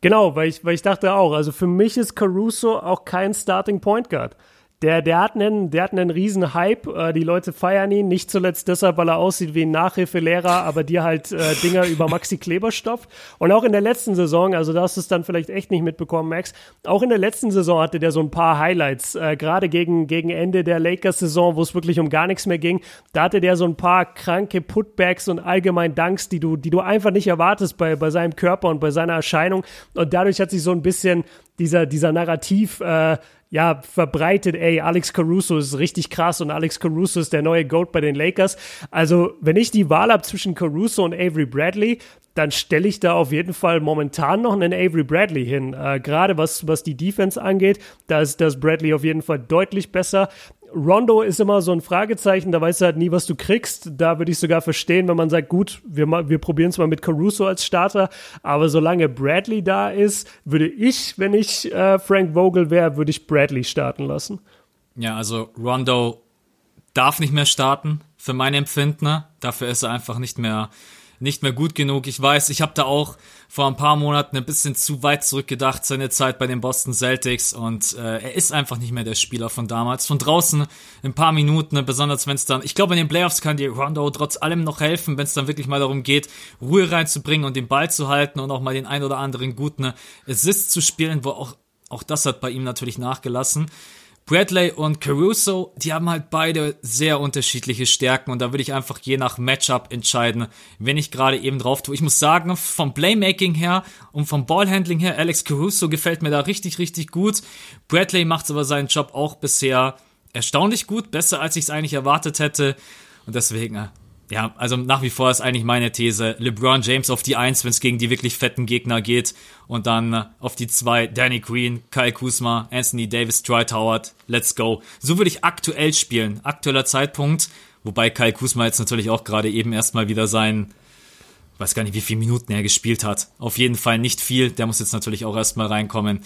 Genau, weil ich, weil ich dachte auch, also für mich ist Caruso auch kein Starting Point Guard. Der, der, hat einen, der hat einen riesen Hype. Äh, die Leute feiern ihn. Nicht zuletzt deshalb, weil er aussieht wie ein Nachhilfelehrer, aber dir halt äh, Dinger über Maxi Kleber stopft. Und auch in der letzten Saison, also da hast du es dann vielleicht echt nicht mitbekommen, Max. Auch in der letzten Saison hatte der so ein paar Highlights. Äh, Gerade gegen, gegen Ende der Lakers-Saison, wo es wirklich um gar nichts mehr ging. Da hatte der so ein paar kranke Putbacks und allgemein Dunks, die du, die du einfach nicht erwartest bei, bei seinem Körper und bei seiner Erscheinung. Und dadurch hat sich so ein bisschen dieser, dieser Narrativ äh, ja, verbreitet, ey, Alex Caruso ist richtig krass und Alex Caruso ist der neue Goat bei den Lakers. Also, wenn ich die Wahl habe zwischen Caruso und Avery Bradley, dann stelle ich da auf jeden Fall momentan noch einen Avery Bradley hin. Äh, Gerade was, was die Defense angeht, da ist das Bradley auf jeden Fall deutlich besser. Rondo ist immer so ein Fragezeichen, da weißt du halt nie, was du kriegst. Da würde ich sogar verstehen, wenn man sagt, gut, wir, wir probieren es mal mit Caruso als Starter, aber solange Bradley da ist, würde ich, wenn ich äh, Frank Vogel wäre, würde ich Bradley starten lassen. Ja, also Rondo darf nicht mehr starten, für meine Empfinden. Dafür ist er einfach nicht mehr nicht mehr gut genug. Ich weiß, ich habe da auch vor ein paar Monaten ein bisschen zu weit zurückgedacht, seine Zeit bei den Boston Celtics und äh, er ist einfach nicht mehr der Spieler von damals. Von draußen ein paar Minuten, besonders wenn es dann, ich glaube in den Playoffs kann dir Rondo trotz allem noch helfen, wenn es dann wirklich mal darum geht, Ruhe reinzubringen und den Ball zu halten und auch mal den ein oder anderen guten Assist zu spielen, wo auch auch das hat bei ihm natürlich nachgelassen. Bradley und Caruso, die haben halt beide sehr unterschiedliche Stärken und da würde ich einfach je nach Matchup entscheiden, wenn ich gerade eben drauf tue. Ich muss sagen, vom Playmaking her und vom Ballhandling her, Alex Caruso gefällt mir da richtig, richtig gut. Bradley macht aber seinen Job auch bisher erstaunlich gut, besser als ich es eigentlich erwartet hätte und deswegen äh, ja, also nach wie vor ist eigentlich meine These, LeBron James auf die Eins, wenn es gegen die wirklich fetten Gegner geht. Und dann auf die zwei Danny Green, Kyle Kuzma, Anthony Davis, Dwight Howard, let's go. So würde ich aktuell spielen, aktueller Zeitpunkt, wobei Kyle Kuzma jetzt natürlich auch gerade eben erstmal wieder sein, weiß gar nicht, wie viele Minuten er gespielt hat. Auf jeden Fall nicht viel, der muss jetzt natürlich auch erstmal reinkommen.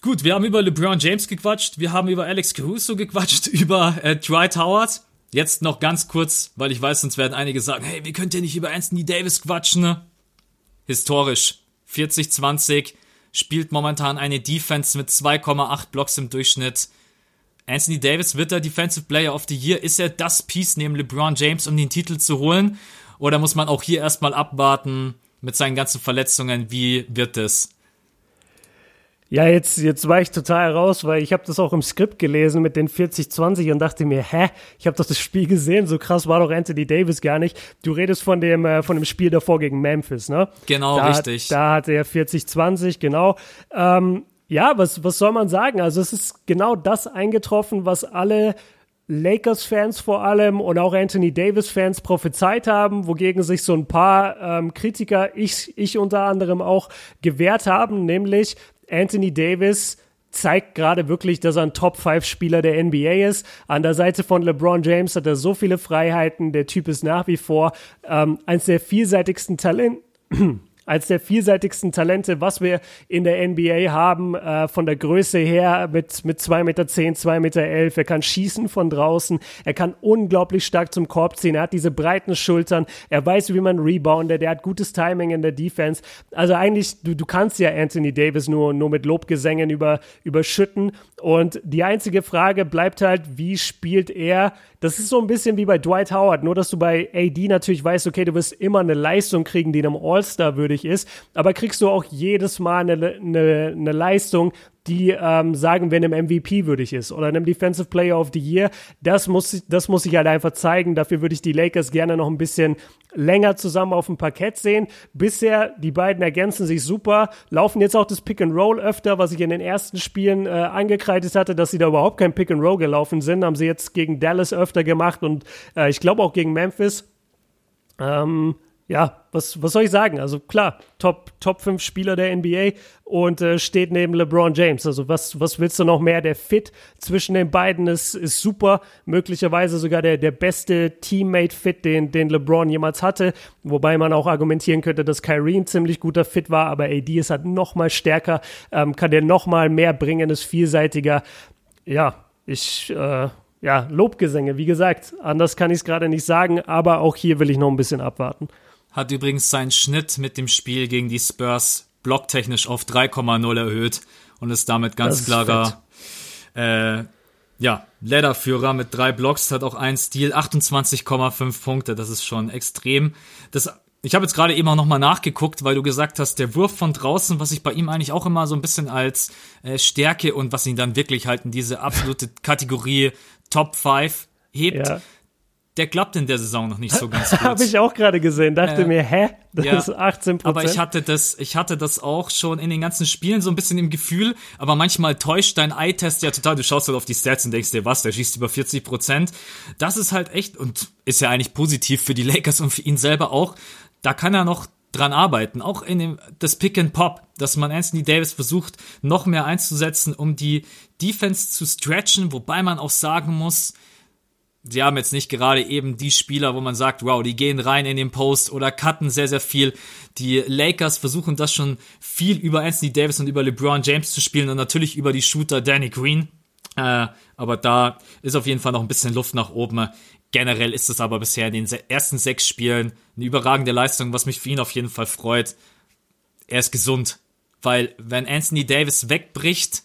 Gut, wir haben über LeBron James gequatscht, wir haben über Alex Caruso gequatscht, *laughs* über äh, Dwight Howard Jetzt noch ganz kurz, weil ich weiß, sonst werden einige sagen, hey, wie könnt ihr nicht über Anthony Davis quatschen? Ne? Historisch. 40-20, spielt momentan eine Defense mit 2,8 Blocks im Durchschnitt. Anthony Davis wird der Defensive Player of the Year. Ist er das Piece neben LeBron James, um den Titel zu holen? Oder muss man auch hier erstmal abwarten mit seinen ganzen Verletzungen? Wie wird es? Ja, jetzt, jetzt war ich total raus, weil ich habe das auch im Skript gelesen mit den 40-20 und dachte mir, hä, ich habe doch das Spiel gesehen, so krass war doch Anthony Davis gar nicht. Du redest von dem, äh, von dem Spiel davor gegen Memphis, ne? Genau, da, richtig. Da hatte er 40-20, genau. Ähm, ja, was, was soll man sagen? Also es ist genau das eingetroffen, was alle Lakers-Fans vor allem und auch Anthony Davis-Fans prophezeit haben, wogegen sich so ein paar ähm, Kritiker, ich, ich unter anderem auch, gewehrt haben, nämlich Anthony Davis zeigt gerade wirklich, dass er ein Top-5-Spieler der NBA ist. An der Seite von LeBron James hat er so viele Freiheiten. Der Typ ist nach wie vor ähm, eines der vielseitigsten Talente *clears throat* als der vielseitigsten Talente, was wir in der NBA haben, äh, von der Größe her mit, mit 2,10 Meter, 2,11 Meter. Elf. Er kann schießen von draußen. Er kann unglaublich stark zum Korb ziehen. Er hat diese breiten Schultern. Er weiß, wie man reboundet. Er hat gutes Timing in der Defense. Also eigentlich, du, du kannst ja Anthony Davis nur, nur mit Lobgesängen über, überschütten. Und die einzige Frage bleibt halt, wie spielt er das ist so ein bisschen wie bei Dwight Howard, nur dass du bei AD natürlich weißt, okay, du wirst immer eine Leistung kriegen, die einem All-Star würdig ist, aber kriegst du auch jedes Mal eine, eine, eine Leistung, die ähm, sagen, wenn einem MVP würdig ist oder einem Defensive Player of the Year. Das muss, das muss ich halt einfach zeigen. Dafür würde ich die Lakers gerne noch ein bisschen länger zusammen auf dem Parkett sehen. Bisher, die beiden ergänzen sich super, laufen jetzt auch das Pick and Roll öfter, was ich in den ersten Spielen äh, angekreidet hatte, dass sie da überhaupt kein Pick and Roll gelaufen sind, haben sie jetzt gegen Dallas öfter gemacht und äh, ich glaube auch gegen Memphis. Ähm, ja, was, was soll ich sagen? Also klar, Top, Top 5 Spieler der NBA und äh, steht neben LeBron James. Also was, was willst du noch mehr? Der Fit zwischen den beiden ist, ist super. Möglicherweise sogar der, der beste Teammate-Fit, den, den LeBron jemals hatte. Wobei man auch argumentieren könnte, dass Kyrie ein ziemlich guter Fit war, aber AD ist halt noch mal stärker, ähm, kann der noch mal mehr bringen, ist vielseitiger. Ja, ich, äh, ja, Lobgesänge, wie gesagt. Anders kann ich es gerade nicht sagen, aber auch hier will ich noch ein bisschen abwarten hat übrigens seinen Schnitt mit dem Spiel gegen die Spurs blocktechnisch auf 3,0 erhöht und ist damit ganz ist klarer äh, ja, Lederführer mit drei Blocks, hat auch einen Stil, 28,5 Punkte, das ist schon extrem. Das, ich habe jetzt gerade eben auch nochmal nachgeguckt, weil du gesagt hast, der Wurf von draußen, was ich bei ihm eigentlich auch immer so ein bisschen als äh, Stärke und was ihn dann wirklich halt in diese absolute Kategorie Top 5 hebt. Ja der klappt in der Saison noch nicht so ganz *laughs* gut. Habe ich auch gerade gesehen, dachte äh, mir, hä, das ja, ist 18% Aber ich hatte das, ich hatte das auch schon in den ganzen Spielen so ein bisschen im Gefühl, aber manchmal täuscht dein Eye-Test ja total. Du schaust halt auf die Stats und denkst dir, was, der schießt über 40 Prozent. Das ist halt echt und ist ja eigentlich positiv für die Lakers und für ihn selber auch. Da kann er noch dran arbeiten, auch in dem, das Pick and Pop, dass man Anthony Davis versucht, noch mehr einzusetzen, um die Defense zu stretchen, wobei man auch sagen muss, sie haben jetzt nicht gerade eben die Spieler, wo man sagt, wow, die gehen rein in den Post oder cutten sehr, sehr viel. Die Lakers versuchen das schon viel über Anthony Davis und über LeBron James zu spielen und natürlich über die Shooter Danny Green. Äh, aber da ist auf jeden Fall noch ein bisschen Luft nach oben. Generell ist es aber bisher in den ersten sechs Spielen eine überragende Leistung, was mich für ihn auf jeden Fall freut. Er ist gesund, weil wenn Anthony Davis wegbricht,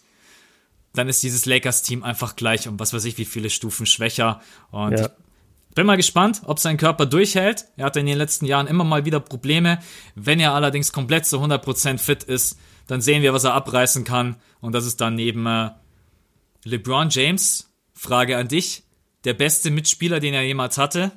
dann ist dieses Lakers-Team einfach gleich um was weiß ich wie viele Stufen schwächer. Und ja. ich bin mal gespannt, ob sein Körper durchhält. Er hatte in den letzten Jahren immer mal wieder Probleme. Wenn er allerdings komplett zu 100% fit ist, dann sehen wir, was er abreißen kann. Und das ist dann neben äh, LeBron James, Frage an dich, der beste Mitspieler, den er jemals hatte.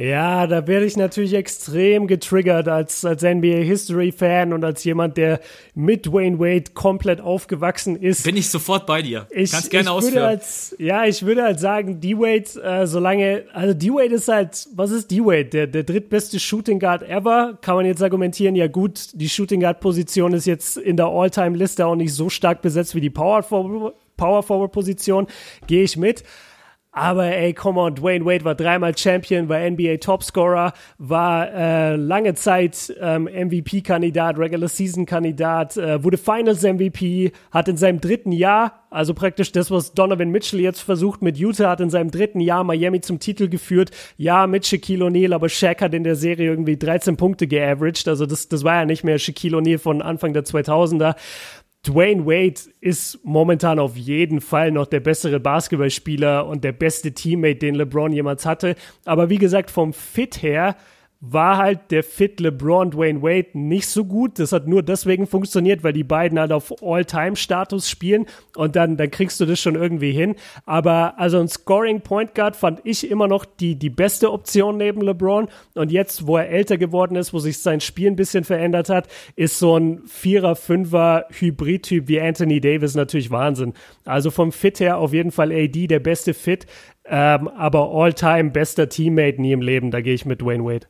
Ja, da werde ich natürlich extrem getriggert als, als NBA History Fan und als jemand, der mit Wayne Wade komplett aufgewachsen ist. Bin ich sofort bei dir. Ich, Kannst gerne ich ausführen. Würde als, ja, ich würde halt sagen, D-Wade, äh, solange, also D-Wade ist halt, was ist D-Wade? Der, der drittbeste Shooting Guard ever. Kann man jetzt argumentieren, ja gut, die Shooting Guard Position ist jetzt in der All-Time Liste auch nicht so stark besetzt wie die Power Forward Position. Gehe ich mit. Aber ey, come on, Dwayne Wade war dreimal Champion, war NBA Topscorer, war äh, lange Zeit ähm, MVP-Kandidat, Regular Season-Kandidat, äh, wurde Finals MVP, hat in seinem dritten Jahr, also praktisch das, was Donovan Mitchell jetzt versucht mit Utah, hat in seinem dritten Jahr Miami zum Titel geführt. Ja, mit Shaquille O'Neal, aber Shaq hat in der Serie irgendwie 13 Punkte geaveraged, also das, das war ja nicht mehr Shaquille O'Neal von Anfang der 2000er. Dwayne Wade ist momentan auf jeden Fall noch der bessere Basketballspieler und der beste Teammate, den LeBron jemals hatte. Aber wie gesagt, vom Fit her war halt der Fit LeBron Dwayne Wade nicht so gut. Das hat nur deswegen funktioniert, weil die beiden halt auf All-Time-Status spielen und dann, dann kriegst du das schon irgendwie hin. Aber also ein Scoring Point Guard fand ich immer noch die, die beste Option neben LeBron. Und jetzt, wo er älter geworden ist, wo sich sein Spiel ein bisschen verändert hat, ist so ein Vierer, Fünfer Hybrid-Typ wie Anthony Davis natürlich Wahnsinn. Also vom Fit her auf jeden Fall AD der beste Fit. Ähm, aber All-Time bester Teammate nie im Leben, da gehe ich mit Dwayne Wade.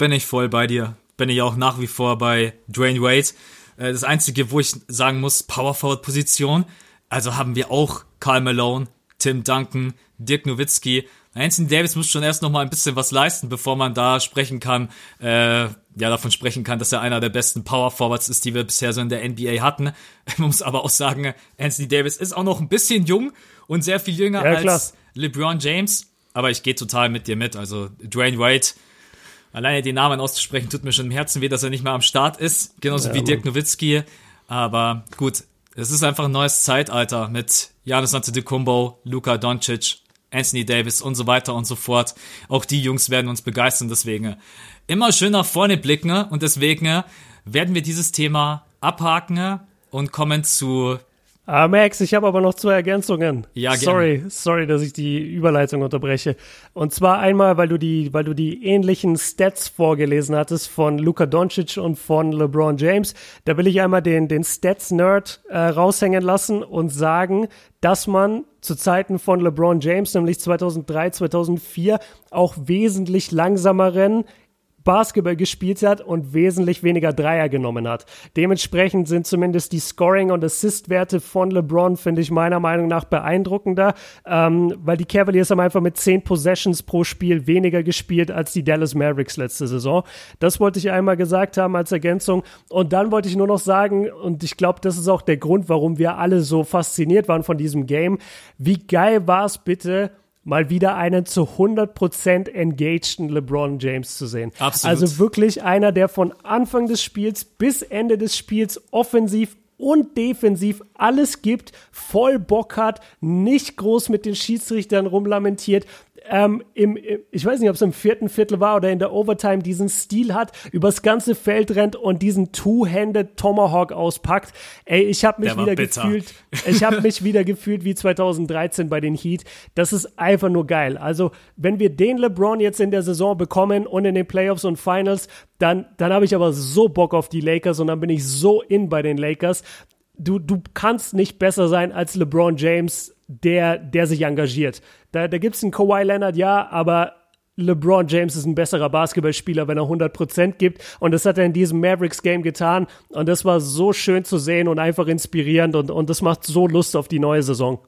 Bin ich voll bei dir. Bin ich auch nach wie vor bei Dwayne Wade. Äh, das Einzige, wo ich sagen muss, Power Forward Position. Also haben wir auch Karl Malone, Tim Duncan, Dirk Nowitzki. Anthony Davis muss schon erst noch mal ein bisschen was leisten, bevor man da sprechen kann, äh, ja, davon sprechen kann, dass er einer der besten Power Forwards ist, die wir bisher so in der NBA hatten. *laughs* Man muss aber auch sagen, Anthony Davis ist auch noch ein bisschen jung und sehr viel jünger ja, als. LeBron James. Aber ich gehe total mit dir mit. Also Dwayne Wade, Alleine den Namen auszusprechen tut mir schon im Herzen weh, dass er nicht mehr am Start ist. Genauso ja, wie Dirk Nowitzki. Aber gut, es ist einfach ein neues Zeitalter mit Janis Antetokounmpo, Luka Doncic, Anthony Davis und so weiter und so fort. Auch die Jungs werden uns begeistern, deswegen immer schön nach vorne blicken und deswegen werden wir dieses Thema abhaken und kommen zu Ah, Max, ich habe aber noch zwei Ergänzungen. Ja, gerne. Sorry, sorry, dass ich die Überleitung unterbreche. Und zwar einmal, weil du die, weil du die ähnlichen Stats vorgelesen hattest von Luka Doncic und von LeBron James. Da will ich einmal den, den Stats-Nerd äh, raushängen lassen und sagen, dass man zu Zeiten von LeBron James, nämlich 2003, 2004, auch wesentlich langsameren Basketball gespielt hat und wesentlich weniger Dreier genommen hat. Dementsprechend sind zumindest die Scoring- und Assist-Werte von LeBron, finde ich meiner Meinung nach beeindruckender, ähm, weil die Cavaliers haben einfach mit 10 Possessions pro Spiel weniger gespielt als die Dallas Mavericks letzte Saison. Das wollte ich einmal gesagt haben als Ergänzung. Und dann wollte ich nur noch sagen, und ich glaube, das ist auch der Grund, warum wir alle so fasziniert waren von diesem Game. Wie geil war es bitte, mal wieder einen zu 100% engageden LeBron James zu sehen. Absolut. Also wirklich einer, der von Anfang des Spiels bis Ende des Spiels offensiv und defensiv alles gibt, voll Bock hat, nicht groß mit den Schiedsrichtern rumlamentiert, ähm, im, im, ich weiß nicht, ob es im vierten Viertel war oder in der Overtime, diesen Stil hat, übers ganze Feld rennt und diesen Two-Handed Tomahawk auspackt. Ey, ich habe mich wieder bitter. gefühlt, ich habe mich wieder gefühlt wie 2013 bei den Heat. Das ist einfach nur geil. Also, wenn wir den LeBron jetzt in der Saison bekommen und in den Playoffs und Finals, dann, dann habe ich aber so Bock auf die Lakers und dann bin ich so in bei den Lakers. Du, du kannst nicht besser sein als LeBron James der, der sich engagiert. Da, da gibt es einen Kawhi Leonard, ja, aber LeBron James ist ein besserer Basketballspieler, wenn er 100% gibt. Und das hat er in diesem Mavericks-Game getan. Und das war so schön zu sehen und einfach inspirierend. Und, und das macht so Lust auf die neue Saison.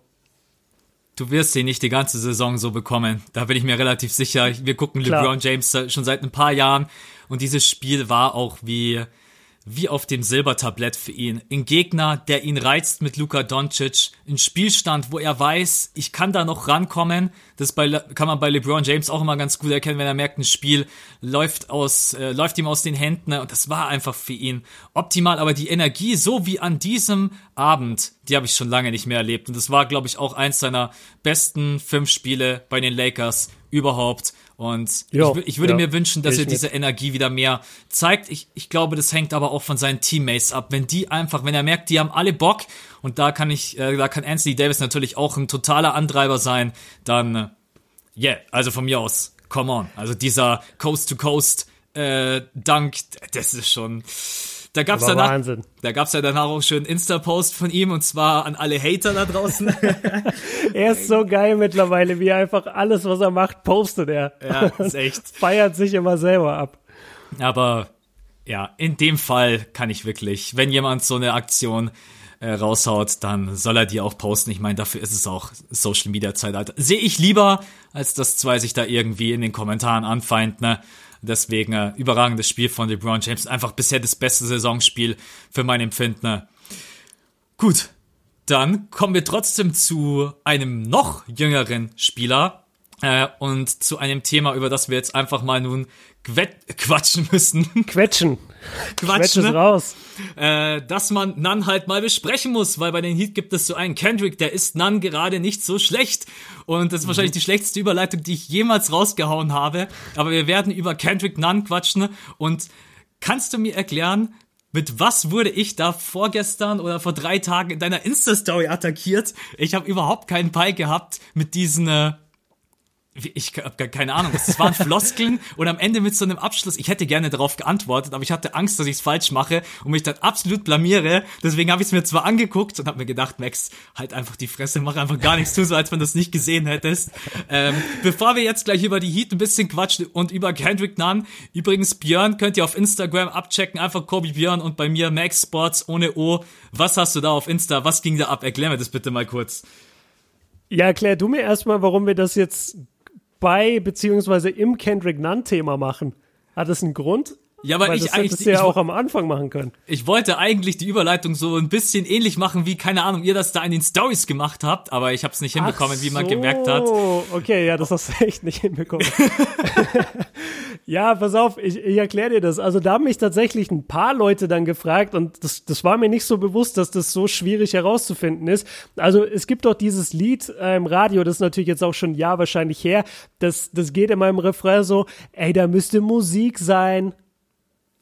Du wirst sie nicht die ganze Saison so bekommen. Da bin ich mir relativ sicher. Wir gucken Klar. LeBron James schon seit ein paar Jahren. Und dieses Spiel war auch wie, wie auf dem Silbertablett für ihn. Ein Gegner, der ihn reizt mit Luka Doncic. Ein Spielstand, wo er weiß, ich kann da noch rankommen. Das bei, kann man bei LeBron James auch immer ganz gut erkennen, wenn er merkt, ein Spiel läuft aus, äh, läuft ihm aus den Händen. Und das war einfach für ihn optimal. Aber die Energie, so wie an diesem Abend, die habe ich schon lange nicht mehr erlebt. Und das war, glaube ich, auch eins seiner besten fünf Spiele bei den Lakers überhaupt. Und jo, ich, ich, würde ja, mir wünschen, dass er diese mit. Energie wieder mehr zeigt. Ich, ich glaube, das hängt aber auch von seinen Teammates ab. Wenn die einfach, wenn er merkt, die haben alle Bock und da kann ich, äh, da kann Anthony Davis natürlich auch ein totaler Antreiber sein, dann, äh, yeah, also von mir aus, come on. Also dieser Coast to Coast äh, Dank, das ist schon da gab's danach, Wahnsinn. da gab's ja danach auch schon Insta-Post von ihm und zwar an alle Hater da draußen. *laughs* er ist so geil mittlerweile, wie er einfach alles, was er macht, postet er. Ja, ist echt. *laughs* Feiert sich immer selber ab. Aber ja, in dem Fall kann ich wirklich, wenn jemand so eine Aktion äh, raushaut, dann soll er die auch posten. Ich meine, dafür ist es auch Social Media Zeitalter. Sehe ich lieber, als dass zwei sich da irgendwie in den Kommentaren anfeinden. Ne? Deswegen äh, überragendes Spiel von LeBron James. Einfach bisher das beste Saisonspiel für mein Empfinden. Gut, dann kommen wir trotzdem zu einem noch jüngeren Spieler äh, und zu einem Thema, über das wir jetzt einfach mal nun *laughs* quatschen müssen. Quetschen. *laughs* Quatschen. Quetsch raus. Äh, dass man Nan halt mal besprechen muss, weil bei den Heat gibt es so einen Kendrick, der ist Nan gerade nicht so schlecht. Und das ist mhm. wahrscheinlich die schlechteste Überleitung, die ich jemals rausgehauen habe. Aber wir werden über Kendrick Nan quatschen. Und kannst du mir erklären, mit was wurde ich da vorgestern oder vor drei Tagen in deiner Insta-Story attackiert? Ich habe überhaupt keinen Peil gehabt mit diesen äh, ich habe gar keine Ahnung, das waren *laughs* Floskeln und am Ende mit so einem Abschluss. Ich hätte gerne darauf geantwortet, aber ich hatte Angst, dass ich es falsch mache und mich dann absolut blamiere. Deswegen habe ich es mir zwar angeguckt und habe mir gedacht, Max, halt einfach die Fresse, mach einfach gar nichts, tu so, als wenn du es nicht gesehen hättest. Ähm, bevor wir jetzt gleich über die Heat ein bisschen quatschen und über Kendrick Nunn. Übrigens, Björn könnt ihr auf Instagram abchecken, einfach Kobe Björn und bei mir Max Sports ohne O. Was hast du da auf Insta? Was ging da ab? Erklär mir das bitte mal kurz. Ja, erklär du mir erstmal, warum wir das jetzt bei beziehungsweise im Kendrick Nunn-Thema machen. Hat das einen Grund? Ja, weil, weil ich das eigentlich du ja auch am Anfang machen können. Ich wollte eigentlich die Überleitung so ein bisschen ähnlich machen, wie keine Ahnung, ihr das da in den Stories gemacht habt, aber ich habe es nicht hinbekommen, Ach wie man gemerkt hat. Okay, ja, das hast du *laughs* echt nicht hinbekommen. *laughs* ja, pass auf, ich, ich erkläre dir das. Also da haben mich tatsächlich ein paar Leute dann gefragt und das, das war mir nicht so bewusst, dass das so schwierig herauszufinden ist. Also es gibt doch dieses Lied äh, im Radio, das ist natürlich jetzt auch schon ein Jahr wahrscheinlich her. Das, das geht in meinem Refrain so, ey, da müsste Musik sein.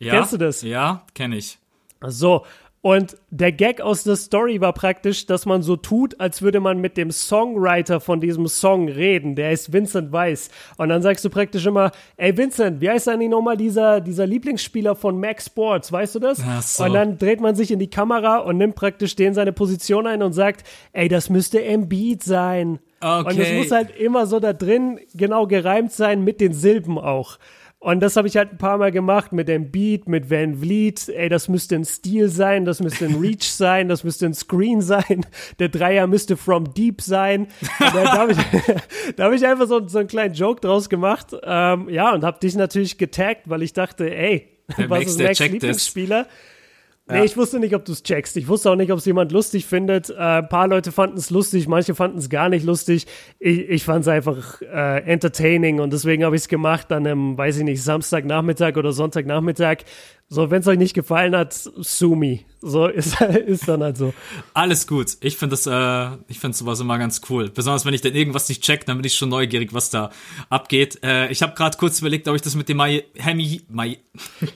Ja, Kennst du das? Ja, kenne ich. So, und der Gag aus der Story war praktisch, dass man so tut, als würde man mit dem Songwriter von diesem Song reden. Der ist Vincent Weiss. Und dann sagst du praktisch immer, ey Vincent, wie heißt eigentlich nochmal dieser, dieser Lieblingsspieler von Max Sports? Weißt du das? Ach so. Und dann dreht man sich in die Kamera und nimmt praktisch den seine Position ein und sagt, ey, das müsste Embiid sein. Okay. Und es muss halt immer so da drin genau gereimt sein mit den Silben auch. Und das habe ich halt ein paar Mal gemacht mit dem Beat, mit Van Vliet. Ey, das müsste ein Stil sein, das müsste ein Reach *laughs* sein, das müsste ein Screen sein. Der Dreier müsste From Deep sein. Und *laughs* da habe ich, da hab ich einfach so, so einen kleinen Joke draus gemacht. Ähm, ja, und habe dich natürlich getaggt, weil ich dachte, ey, der was Max, ist der Max Lieblingsspieler? das. Nee, ich wusste nicht, ob du es checkst. Ich wusste auch nicht, ob es jemand lustig findet. Äh, ein paar Leute fanden es lustig, manche fanden es gar nicht lustig. Ich, ich fand es einfach äh, entertaining und deswegen habe ich es gemacht dann am, weiß ich nicht, Samstagnachmittag oder Sonntagnachmittag. So, wenn es euch nicht gefallen hat, sue me. So *laughs* ist, ist dann halt so. Alles gut. Ich finde das, äh, ich finde sowas immer ganz cool. Besonders wenn ich dann irgendwas nicht check, dann bin ich schon neugierig, was da abgeht. Äh, ich habe gerade kurz überlegt, ob ich das mit dem Miami, Mi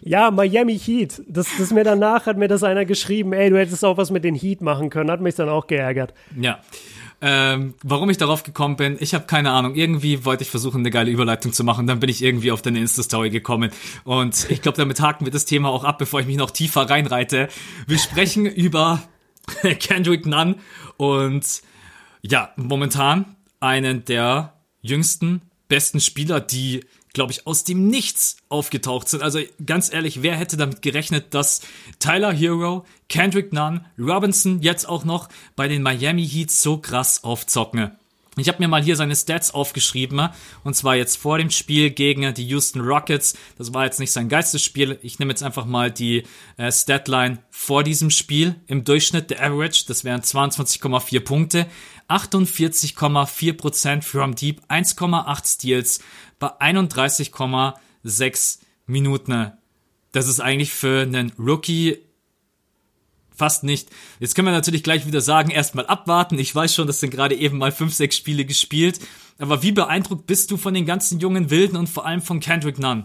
Ja, Miami Heat. Das, das mir danach hat mir das einer geschrieben, ey, du hättest auch was mit den Heat machen können. Hat mich dann auch geärgert. ja. Ähm, warum ich darauf gekommen bin, ich habe keine Ahnung. Irgendwie wollte ich versuchen, eine geile Überleitung zu machen. Dann bin ich irgendwie auf deine Insta-Story gekommen. Und ich glaube, damit haken wir das Thema auch ab, bevor ich mich noch tiefer reinreite. Wir sprechen *laughs* über *laughs* Kendrick Nunn und ja, momentan einen der jüngsten, besten Spieler, die glaube ich, aus dem Nichts aufgetaucht sind. Also ganz ehrlich, wer hätte damit gerechnet, dass Tyler Hero, Kendrick Nunn, Robinson jetzt auch noch bei den Miami Heat so krass aufzocken? Ich habe mir mal hier seine Stats aufgeschrieben, und zwar jetzt vor dem Spiel gegen die Houston Rockets. Das war jetzt nicht sein geilstes Spiel. Ich nehme jetzt einfach mal die äh, Statline vor diesem Spiel. Im Durchschnitt der Average, das wären 22,4 Punkte, 48,4% from Deep, 1,8 Steals bei 31,6 Minuten. Das ist eigentlich für einen Rookie fast nicht. Jetzt können wir natürlich gleich wieder sagen, erstmal abwarten. Ich weiß schon, das sind gerade eben mal fünf, sechs Spiele gespielt. Aber wie beeindruckt bist du von den ganzen jungen Wilden und vor allem von Kendrick Nunn?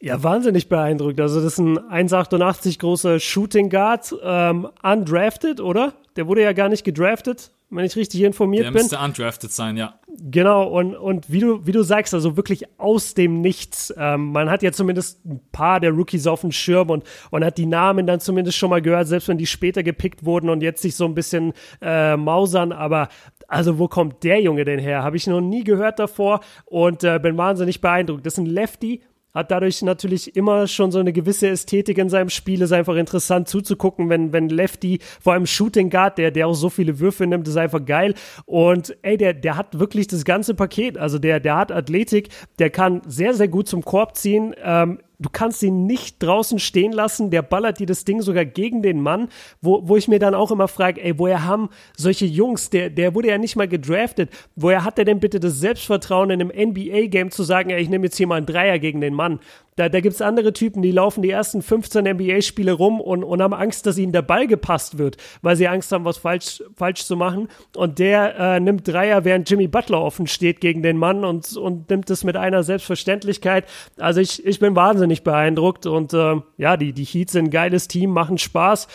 Ja, wahnsinnig beeindruckt. Also das ist ein 1,88 großer Shooting Guard, ähm, undrafted, oder? Der wurde ja gar nicht gedraftet, wenn ich richtig informiert Der bin. müsste undrafted sein, ja. Genau, und, und wie, du, wie du sagst, also wirklich aus dem Nichts. Ähm, man hat ja zumindest ein paar der Rookies auf dem Schirm und, und hat die Namen dann zumindest schon mal gehört, selbst wenn die später gepickt wurden und jetzt sich so ein bisschen äh, mausern. Aber also wo kommt der Junge denn her? Habe ich noch nie gehört davor und äh, bin wahnsinnig beeindruckt. Das ist ein Lefty, hat dadurch natürlich immer schon so eine gewisse Ästhetik in seinem Spiel, ist einfach interessant zuzugucken, wenn, wenn Lefty, vor allem Shooting Guard, der, der auch so viele Würfe nimmt, ist einfach geil. Und ey, der, der hat wirklich das ganze Paket. Also der, der hat Athletik, der kann sehr, sehr gut zum Korb ziehen. Ähm, du kannst ihn nicht draußen stehen lassen, der ballert dir das Ding sogar gegen den Mann, wo, wo ich mir dann auch immer frage, ey, woher haben solche Jungs, der, der wurde ja nicht mal gedraftet, woher hat er denn bitte das Selbstvertrauen in einem NBA-Game zu sagen, ey, ich nehme jetzt hier mal einen Dreier gegen den Mann? Da, da gibt es andere Typen, die laufen die ersten 15 NBA-Spiele rum und, und haben Angst, dass ihnen der Ball gepasst wird, weil sie Angst haben, was falsch, falsch zu machen. Und der äh, nimmt Dreier, während Jimmy Butler offen steht gegen den Mann und, und nimmt es mit einer Selbstverständlichkeit. Also ich, ich bin wahnsinnig beeindruckt und äh, ja, die, die Heats sind ein geiles Team, machen Spaß.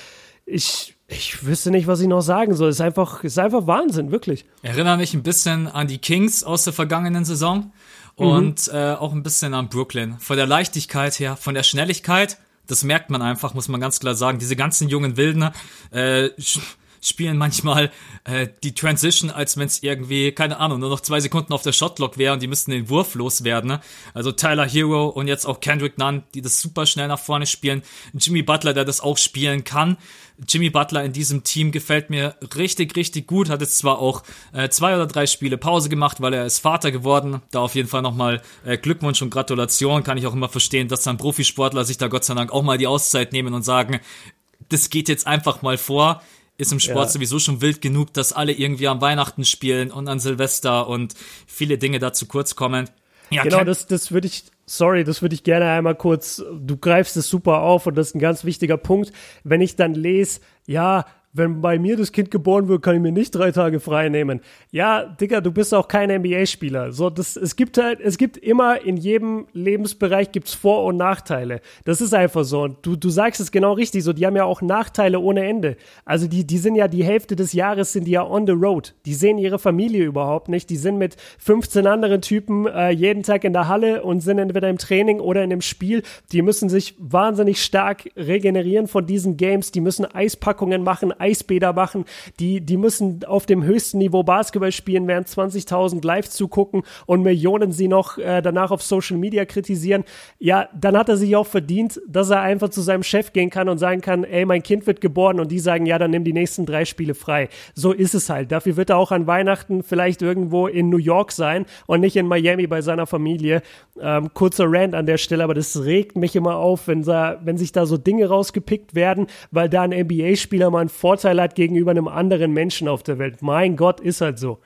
Ich, ich wüsste nicht, was ich noch sagen soll. Es ist einfach, es ist einfach Wahnsinn, wirklich. Erinnere mich ein bisschen an die Kings aus der vergangenen Saison und mhm. äh, auch ein bisschen an Brooklyn. Von der Leichtigkeit her, von der Schnelligkeit, das merkt man einfach, muss man ganz klar sagen. Diese ganzen jungen Wilden äh, spielen manchmal äh, die Transition, als wenn es irgendwie, keine Ahnung, nur noch zwei Sekunden auf der Shotlock wäre und die müssten den Wurf loswerden. Ne? Also Tyler Hero und jetzt auch Kendrick Nunn, die das super schnell nach vorne spielen. Jimmy Butler, der das auch spielen kann. Jimmy Butler in diesem Team gefällt mir richtig, richtig gut. Hat jetzt zwar auch äh, zwei oder drei Spiele Pause gemacht, weil er ist Vater geworden. Da auf jeden Fall nochmal äh, Glückwunsch und Gratulation. Kann ich auch immer verstehen, dass dann Profisportler sich da Gott sei Dank auch mal die Auszeit nehmen und sagen, das geht jetzt einfach mal vor ist im Sport ja. sowieso schon wild genug, dass alle irgendwie am Weihnachten spielen und an Silvester und viele Dinge da zu kurz kommen. Ja, genau, das, das würde ich, sorry, das würde ich gerne einmal kurz, du greifst es super auf und das ist ein ganz wichtiger Punkt. Wenn ich dann lese, ja, wenn bei mir das Kind geboren wird, kann ich mir nicht drei Tage frei nehmen. Ja, Digga, du bist auch kein NBA-Spieler. So, das, es gibt halt, es gibt immer in jedem Lebensbereich gibt's Vor- und Nachteile. Das ist einfach so. Und du, du sagst es genau richtig. So, die haben ja auch Nachteile ohne Ende. Also die, die sind ja die Hälfte des Jahres sind die ja on the road. Die sehen ihre Familie überhaupt nicht. Die sind mit 15 anderen Typen äh, jeden Tag in der Halle und sind entweder im Training oder in dem Spiel. Die müssen sich wahnsinnig stark regenerieren von diesen Games. Die müssen Eispackungen machen, Eisbäder machen, die, die müssen auf dem höchsten Niveau Basketball spielen, während 20.000 live zugucken und Millionen sie noch äh, danach auf Social Media kritisieren. Ja, dann hat er sich auch verdient, dass er einfach zu seinem Chef gehen kann und sagen kann, ey, mein Kind wird geboren und die sagen, ja, dann nimm die nächsten drei Spiele frei. So ist es halt. Dafür wird er auch an Weihnachten vielleicht irgendwo in New York sein und nicht in Miami bei seiner Familie. Ähm, kurzer Rant an der Stelle, aber das regt mich immer auf, wenn, da, wenn sich da so Dinge rausgepickt werden, weil da ein NBA-Spieler mal einen Vorteil hat gegenüber einem anderen Menschen auf der Welt. Mein Gott, ist halt so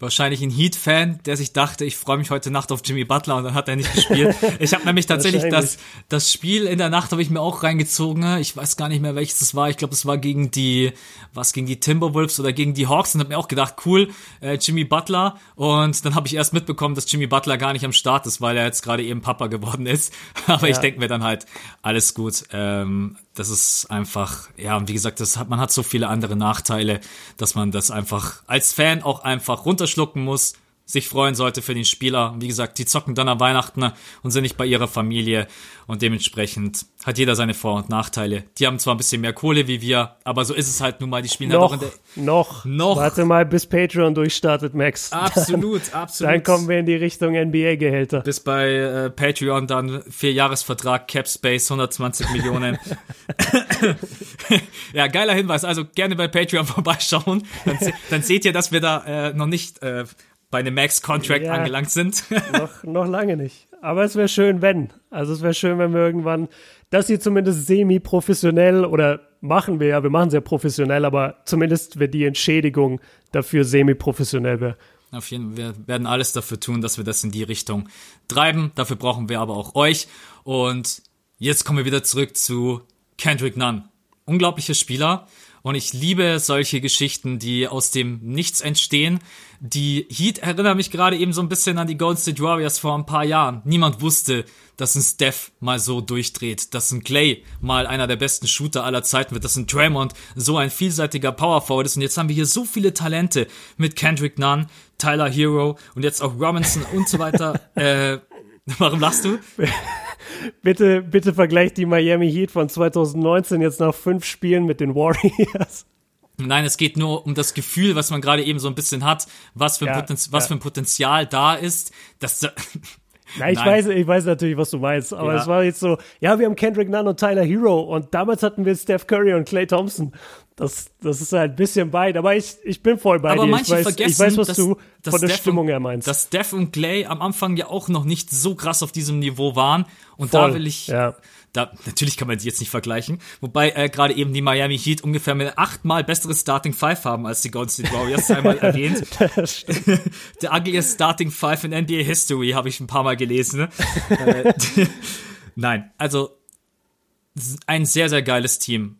wahrscheinlich ein Heat-Fan, der sich dachte, ich freue mich heute Nacht auf Jimmy Butler und dann hat er nicht gespielt. Ich habe nämlich tatsächlich das, das Spiel in der Nacht habe ich mir auch reingezogen. Ich weiß gar nicht mehr, welches das war. Ich glaube, es war gegen die, was gegen die Timberwolves oder gegen die Hawks und habe mir auch gedacht, cool, äh, Jimmy Butler. Und dann habe ich erst mitbekommen, dass Jimmy Butler gar nicht am Start ist, weil er jetzt gerade eben Papa geworden ist. *laughs* Aber ja. ich denke mir dann halt, alles gut. Ähm, das ist einfach, ja, wie gesagt, das hat, man hat so viele andere Nachteile, dass man das einfach als Fan auch einfach runterschlucken muss sich freuen sollte für den Spieler. Wie gesagt, die zocken dann am Weihnachten und sind nicht bei ihrer Familie und dementsprechend hat jeder seine Vor- und Nachteile. Die haben zwar ein bisschen mehr Kohle wie wir, aber so ist es halt nun mal. Die spielen noch, halt noch, noch. Warte mal, bis Patreon durchstartet, Max. Absolut, *laughs* dann, absolut. Dann kommen wir in die Richtung NBA-Gehälter. Bis bei äh, Patreon dann vier Jahresvertrag, Cap Space, 120 Millionen. *laughs* *laughs* ja, geiler Hinweis. Also gerne bei Patreon vorbeischauen. Dann, dann seht ihr, dass wir da äh, noch nicht äh, bei einem Max-Contract ja, angelangt sind. *laughs* noch, noch lange nicht. Aber es wäre schön, wenn. Also es wäre schön, wenn wir irgendwann das hier zumindest semi-professionell oder machen wir ja, wir machen es ja professionell, aber zumindest wird die Entschädigung dafür semi-professionell wäre. Auf jeden Fall, wir werden alles dafür tun, dass wir das in die Richtung treiben. Dafür brauchen wir aber auch euch. Und jetzt kommen wir wieder zurück zu Kendrick Nunn. Unglaublicher Spieler. Und ich liebe solche Geschichten, die aus dem Nichts entstehen. Die Heat erinnern mich gerade eben so ein bisschen an die Golden State Warriors vor ein paar Jahren. Niemand wusste, dass ein Steph mal so durchdreht, dass ein Clay mal einer der besten Shooter aller Zeiten wird, dass ein Draymond so ein vielseitiger Power Forward ist. Und jetzt haben wir hier so viele Talente mit Kendrick Nunn, Tyler Hero und jetzt auch Robinson und so weiter. *laughs* äh, warum lachst du? *laughs* bitte, bitte vergleicht die Miami Heat von 2019 jetzt nach fünf Spielen mit den Warriors. Nein, es geht nur um das Gefühl, was man gerade eben so ein bisschen hat, was für, ja, Potenz was ja. für ein Potenzial da ist. Das, *laughs* Na, ich weiß, ich weiß natürlich, was du meinst, aber Ja. es war jetzt so, ja, wir haben Kendrick Nunn und Tyler Hero und damals hatten wir Steph Curry und Clay Thompson. Das, das ist halt ein bisschen weit, aber ich, ich bin voll bei Aber dir. manche ich weiß, vergessen, ich weiß, was dass, du dass von der Steph Stimmung her meinst. Dass Steph und Clay am Anfang ja auch noch nicht so krass auf diesem Niveau waren. Und Voll, da will ich, ja. Da, natürlich kann man sie jetzt nicht vergleichen. Wobei äh, gerade eben die Miami Heat ungefähr mit achtmal besseres Starting Five haben als die Golden State Warriors, *laughs* einmal erwähnt. *laughs* Der *laughs* ugliest Starting Five in NBA History habe ich ein paar Mal gelesen. Ne? Äh, Nein, also ein sehr, sehr geiles Team.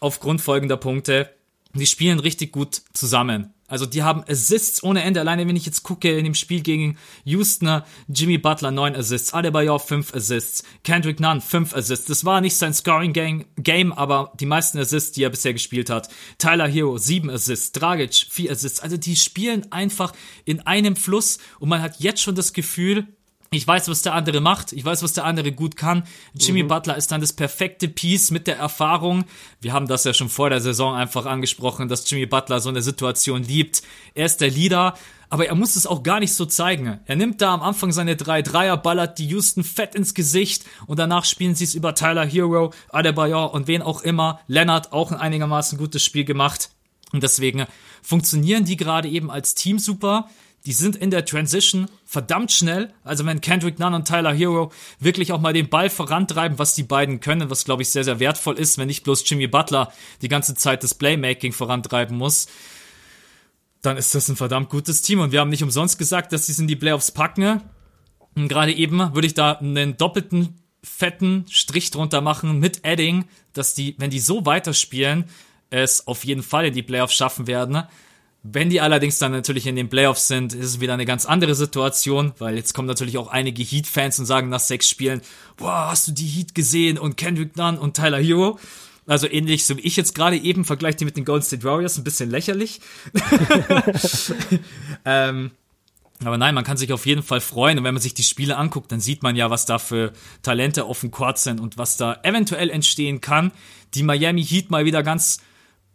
Aufgrund folgender Punkte. Die spielen richtig gut zusammen. Also die haben Assists ohne Ende. Alleine wenn ich jetzt gucke in dem Spiel gegen Houston, Jimmy Butler 9 Assists, Adebayor 5 Assists, Kendrick Nunn 5 Assists. Das war nicht sein Scoring Game, aber die meisten Assists, die er bisher gespielt hat. Tyler Hero 7 Assists, Dragic 4 Assists. Also die spielen einfach in einem Fluss und man hat jetzt schon das Gefühl, ich weiß, was der andere macht. Ich weiß, was der andere gut kann. Jimmy Butler ist dann das perfekte Piece mit der Erfahrung. Wir haben das ja schon vor der Saison einfach angesprochen, dass Jimmy Butler so eine Situation liebt. Er ist der Leader, aber er muss es auch gar nicht so zeigen. Er nimmt da am Anfang seine drei Dreier, ballert die Houston fett ins Gesicht und danach spielen sie es über Tyler Hero, Adebayor und wen auch immer. Leonard auch ein einigermaßen gutes Spiel gemacht. Und deswegen funktionieren die gerade eben als Team super. Die sind in der Transition verdammt schnell. Also wenn Kendrick Nunn und Tyler Hero wirklich auch mal den Ball vorantreiben, was die beiden können, was glaube ich sehr, sehr wertvoll ist, wenn nicht bloß Jimmy Butler die ganze Zeit das Playmaking vorantreiben muss, dann ist das ein verdammt gutes Team. Und wir haben nicht umsonst gesagt, dass sie es in die Playoffs packen. Und gerade eben würde ich da einen doppelten fetten Strich drunter machen mit Adding, dass die, wenn die so weiterspielen, es auf jeden Fall in die Playoffs schaffen werden. Wenn die allerdings dann natürlich in den Playoffs sind, ist es wieder eine ganz andere Situation, weil jetzt kommen natürlich auch einige Heat-Fans und sagen nach sechs Spielen, boah, hast du die Heat gesehen und Kendrick Nunn und Tyler Hero? Also ähnlich, so wie ich jetzt gerade eben, vergleiche die mit den Golden State Warriors, ein bisschen lächerlich. *laughs* ähm, aber nein, man kann sich auf jeden Fall freuen. Und wenn man sich die Spiele anguckt, dann sieht man ja, was da für Talente auf dem Court sind und was da eventuell entstehen kann. Die Miami Heat mal wieder ganz,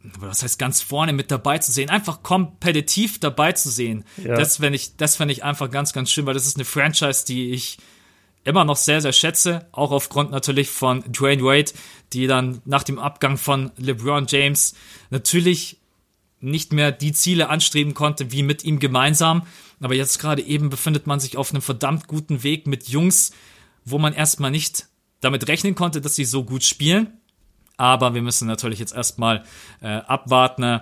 was heißt ganz vorne mit dabei zu sehen, einfach kompetitiv dabei zu sehen. Ja. Das fände ich, das fände ich einfach ganz, ganz schön, weil das ist eine Franchise, die ich immer noch sehr, sehr schätze, auch aufgrund natürlich von Dwayne Wade, die dann nach dem Abgang von LeBron James natürlich nicht mehr die Ziele anstreben konnte wie mit ihm gemeinsam. Aber jetzt gerade eben befindet man sich auf einem verdammt guten Weg mit Jungs, wo man erstmal nicht damit rechnen konnte, dass sie so gut spielen. Aber wir müssen natürlich jetzt erstmal äh, abwarten.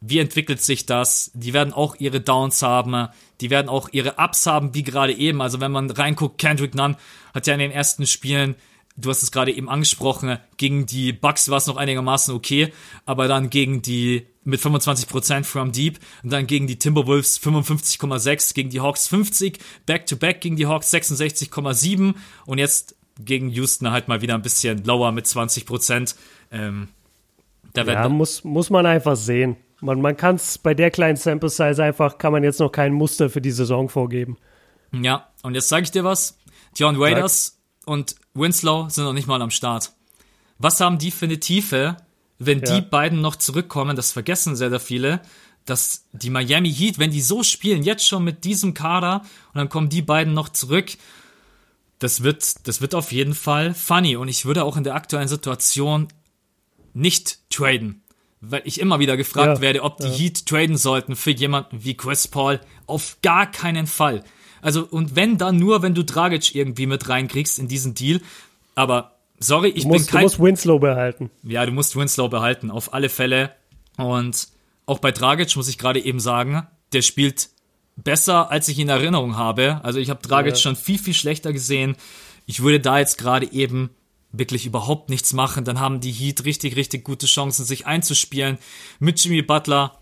Wie entwickelt sich das? Die werden auch ihre Downs haben. Die werden auch ihre Ups haben, wie gerade eben. Also wenn man reinguckt, Kendrick Nunn hat ja in den ersten Spielen du hast es gerade eben angesprochen, gegen die Bucks war es noch einigermaßen okay, aber dann gegen die mit 25% from deep und dann gegen die Timberwolves 55,6, gegen die Hawks 50, back-to-back gegen die Hawks 66,7 und jetzt gegen Houston halt mal wieder ein bisschen lower mit 20%. Ähm, da Ja, muss, muss man einfach sehen. Man, man kann es bei der kleinen Sample Size einfach, kann man jetzt noch kein Muster für die Saison vorgeben. Ja, und jetzt sage ich dir was. John Raiders und Winslow sind noch nicht mal am Start. Was haben die für eine Tiefe, wenn Ja. die beiden noch zurückkommen? Das vergessen sehr, sehr viele. Dass die Miami Heat, wenn die so spielen, jetzt schon mit diesem Kader und dann kommen die beiden noch zurück, das wird, das wird auf jeden Fall funny. Und ich würde auch in der aktuellen Situation nicht traden. Weil ich immer wieder gefragt Ja, werde, ob die Heat traden sollten für jemanden wie Chris Paul. Auf gar keinen Fall. Also, und wenn dann nur, wenn du Dragic irgendwie mit reinkriegst in diesen Deal. Aber, sorry, ich Du musst, bin du kein. musst Winslow behalten. Ja, du musst Winslow behalten, auf alle Fälle. Und auch bei Dragic muss ich gerade eben sagen, der spielt besser, als ich in Erinnerung habe. Also ich habe Dragic Ja. schon viel, viel schlechter gesehen. Ich würde da jetzt gerade eben wirklich überhaupt nichts machen. Dann haben die Heat richtig, richtig gute Chancen, sich einzuspielen mit Jimmy Butler,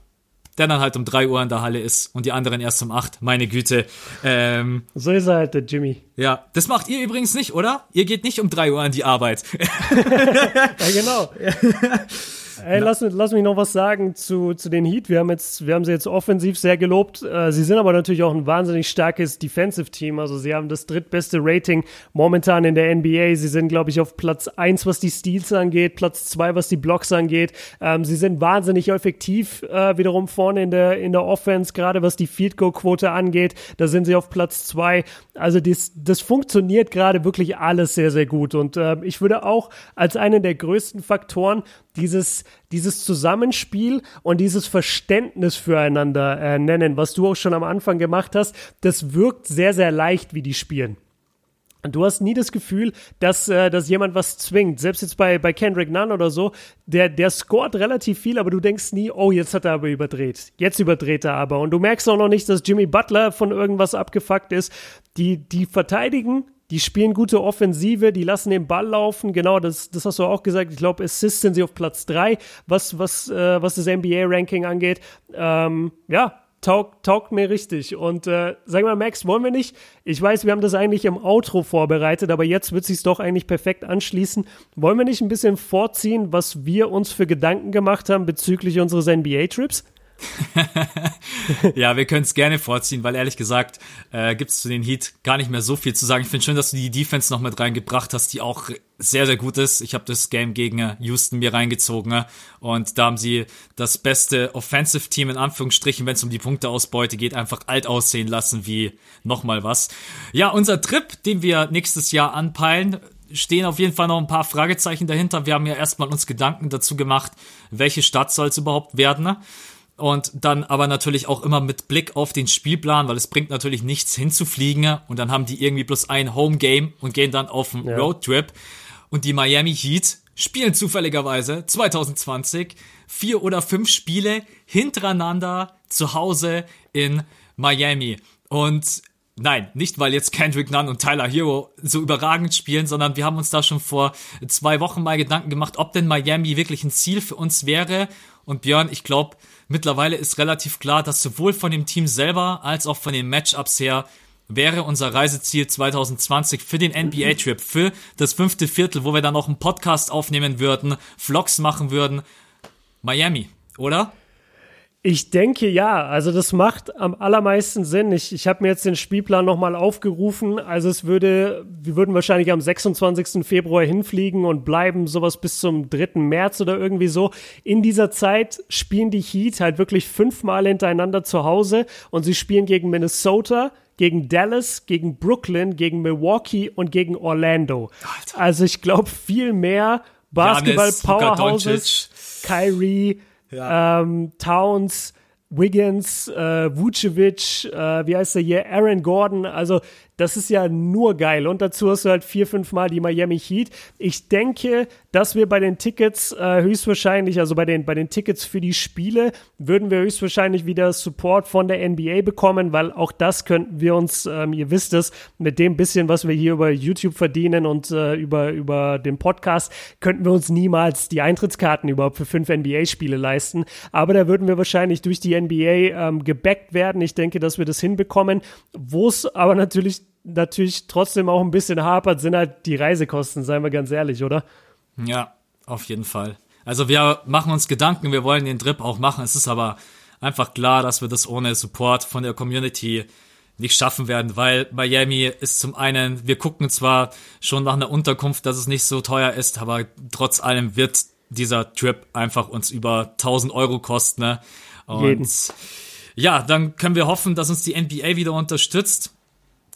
der dann halt um drei Uhr in der Halle ist und die anderen erst um acht. Meine Güte. Ähm, So ist er halt, der Jimmy. ja, das macht ihr übrigens nicht, oder? Ihr geht nicht um drei Uhr an die Arbeit. *laughs* Ja, genau. *laughs* Ey, lass, lass, mich noch was sagen zu, zu den Heat. Wir haben, jetzt, wir haben sie jetzt offensiv sehr gelobt. Äh, sie sind aber natürlich auch ein wahnsinnig starkes Defensive-Team. Also sie haben das drittbeste Rating momentan in der NBA. Sie sind, glaube ich, auf Platz 1, was die Steals angeht, Platz 2, was die Blocks angeht. Ähm, sie sind wahnsinnig effektiv äh, wiederum vorne in der, in der Offense, gerade was die Field-Goal-Quote angeht. Da sind sie auf Platz 2. Also das, das funktioniert gerade wirklich alles sehr, sehr gut. Und äh, ich würde auch als einen der größten Faktoren dieses, dieses Zusammenspiel und dieses Verständnis füreinander äh, nennen, was du auch schon am Anfang gemacht hast, das wirkt sehr, sehr leicht, wie die spielen. Du hast nie das Gefühl, dass, äh, dass jemand was zwingt. Selbst jetzt bei, bei Kendrick Nunn oder so, der, der scoret relativ viel, aber du denkst nie, oh, jetzt hat er aber überdreht. Jetzt überdreht er aber. Und du merkst auch noch nicht, dass Jimmy Butler von irgendwas abgefuckt ist. Die, die verteidigen die spielen gute Offensive, die lassen den Ball laufen. Genau, das, das hast du auch gesagt. Ich glaube, Assists sind sie auf Platz 3, was, was, äh, was das NBA-Ranking angeht. Ähm, ja, taugt, taugt mir richtig. Und äh, sag mal, Max, wollen wir nicht? Ich weiß, wir haben das eigentlich im Outro vorbereitet, aber jetzt wird sich doch eigentlich perfekt anschließen. Wollen wir nicht ein bisschen vorziehen, was wir uns für Gedanken gemacht haben bezüglich unseres NBA-Trips? *laughs* ja, wir können es gerne vorziehen, weil ehrlich gesagt äh, gibt es zu den Heat gar nicht mehr so viel zu sagen. Ich finde schön, dass du die Defense noch mit reingebracht hast, die auch sehr, sehr gut ist. Ich habe das Game gegen Houston mir reingezogen und da haben sie das beste Offensive-Team in Anführungsstrichen, wenn es um die Punkteausbeute geht, einfach alt aussehen lassen wie nochmal was. Ja, unser Trip, den wir nächstes Jahr anpeilen, stehen auf jeden Fall noch ein paar Fragezeichen dahinter. Wir haben ja erstmal uns Gedanken dazu gemacht, welche Stadt soll es überhaupt werden. Und dann aber natürlich auch immer mit Blick auf den Spielplan, weil es bringt natürlich nichts hinzufliegen und dann haben die irgendwie bloß ein Home Game und gehen dann auf einen ja. Roadtrip und die Miami Heat spielen zufälligerweise 2020 vier oder fünf Spiele hintereinander zu Hause in Miami und Nein, nicht weil jetzt Kendrick Nunn und Tyler Hero so überragend spielen, sondern wir haben uns da schon vor zwei Wochen mal Gedanken gemacht, ob denn Miami wirklich ein Ziel für uns wäre. Und Björn, ich glaube, mittlerweile ist relativ klar, dass sowohl von dem Team selber als auch von den Matchups her wäre unser Reiseziel 2020 für den NBA-Trip, für das fünfte Viertel, wo wir dann auch einen Podcast aufnehmen würden, Vlogs machen würden. Miami, oder? Ich denke ja, also das macht am allermeisten Sinn. Ich, ich habe mir jetzt den Spielplan nochmal aufgerufen. Also es würde, wir würden wahrscheinlich am 26. Februar hinfliegen und bleiben sowas bis zum 3. März oder irgendwie so. In dieser Zeit spielen die Heat halt wirklich fünfmal hintereinander zu Hause und sie spielen gegen Minnesota, gegen Dallas, gegen Brooklyn, gegen Milwaukee und gegen Orlando. Alter. Also ich glaube viel mehr Basketball-Powerhouses, Kyrie, ja. Ähm, Towns, Wiggins, äh, Vucevic, äh, wie heißt er hier, Aaron Gordon, also das ist ja nur geil. Und dazu hast du halt vier, fünf Mal die Miami Heat. Ich denke, dass wir bei den Tickets äh, höchstwahrscheinlich, also bei den, bei den Tickets für die Spiele, würden wir höchstwahrscheinlich wieder Support von der NBA bekommen, weil auch das könnten wir uns, ähm, ihr wisst es, mit dem bisschen, was wir hier über YouTube verdienen und äh, über, über den Podcast, könnten wir uns niemals die Eintrittskarten überhaupt für fünf NBA-Spiele leisten. Aber da würden wir wahrscheinlich durch die NBA ähm, gebackt werden. Ich denke, dass wir das hinbekommen. Wo es aber natürlich natürlich trotzdem auch ein bisschen hapert, sind halt die Reisekosten, seien wir ganz ehrlich, oder? Ja, auf jeden Fall. Also wir machen uns Gedanken, wir wollen den Trip auch machen. Es ist aber einfach klar, dass wir das ohne Support von der Community nicht schaffen werden, weil Miami ist zum einen, wir gucken zwar schon nach einer Unterkunft, dass es nicht so teuer ist, aber trotz allem wird dieser Trip einfach uns über 1000 Euro kosten. Ne? Und Jeden. ja, dann können wir hoffen, dass uns die NBA wieder unterstützt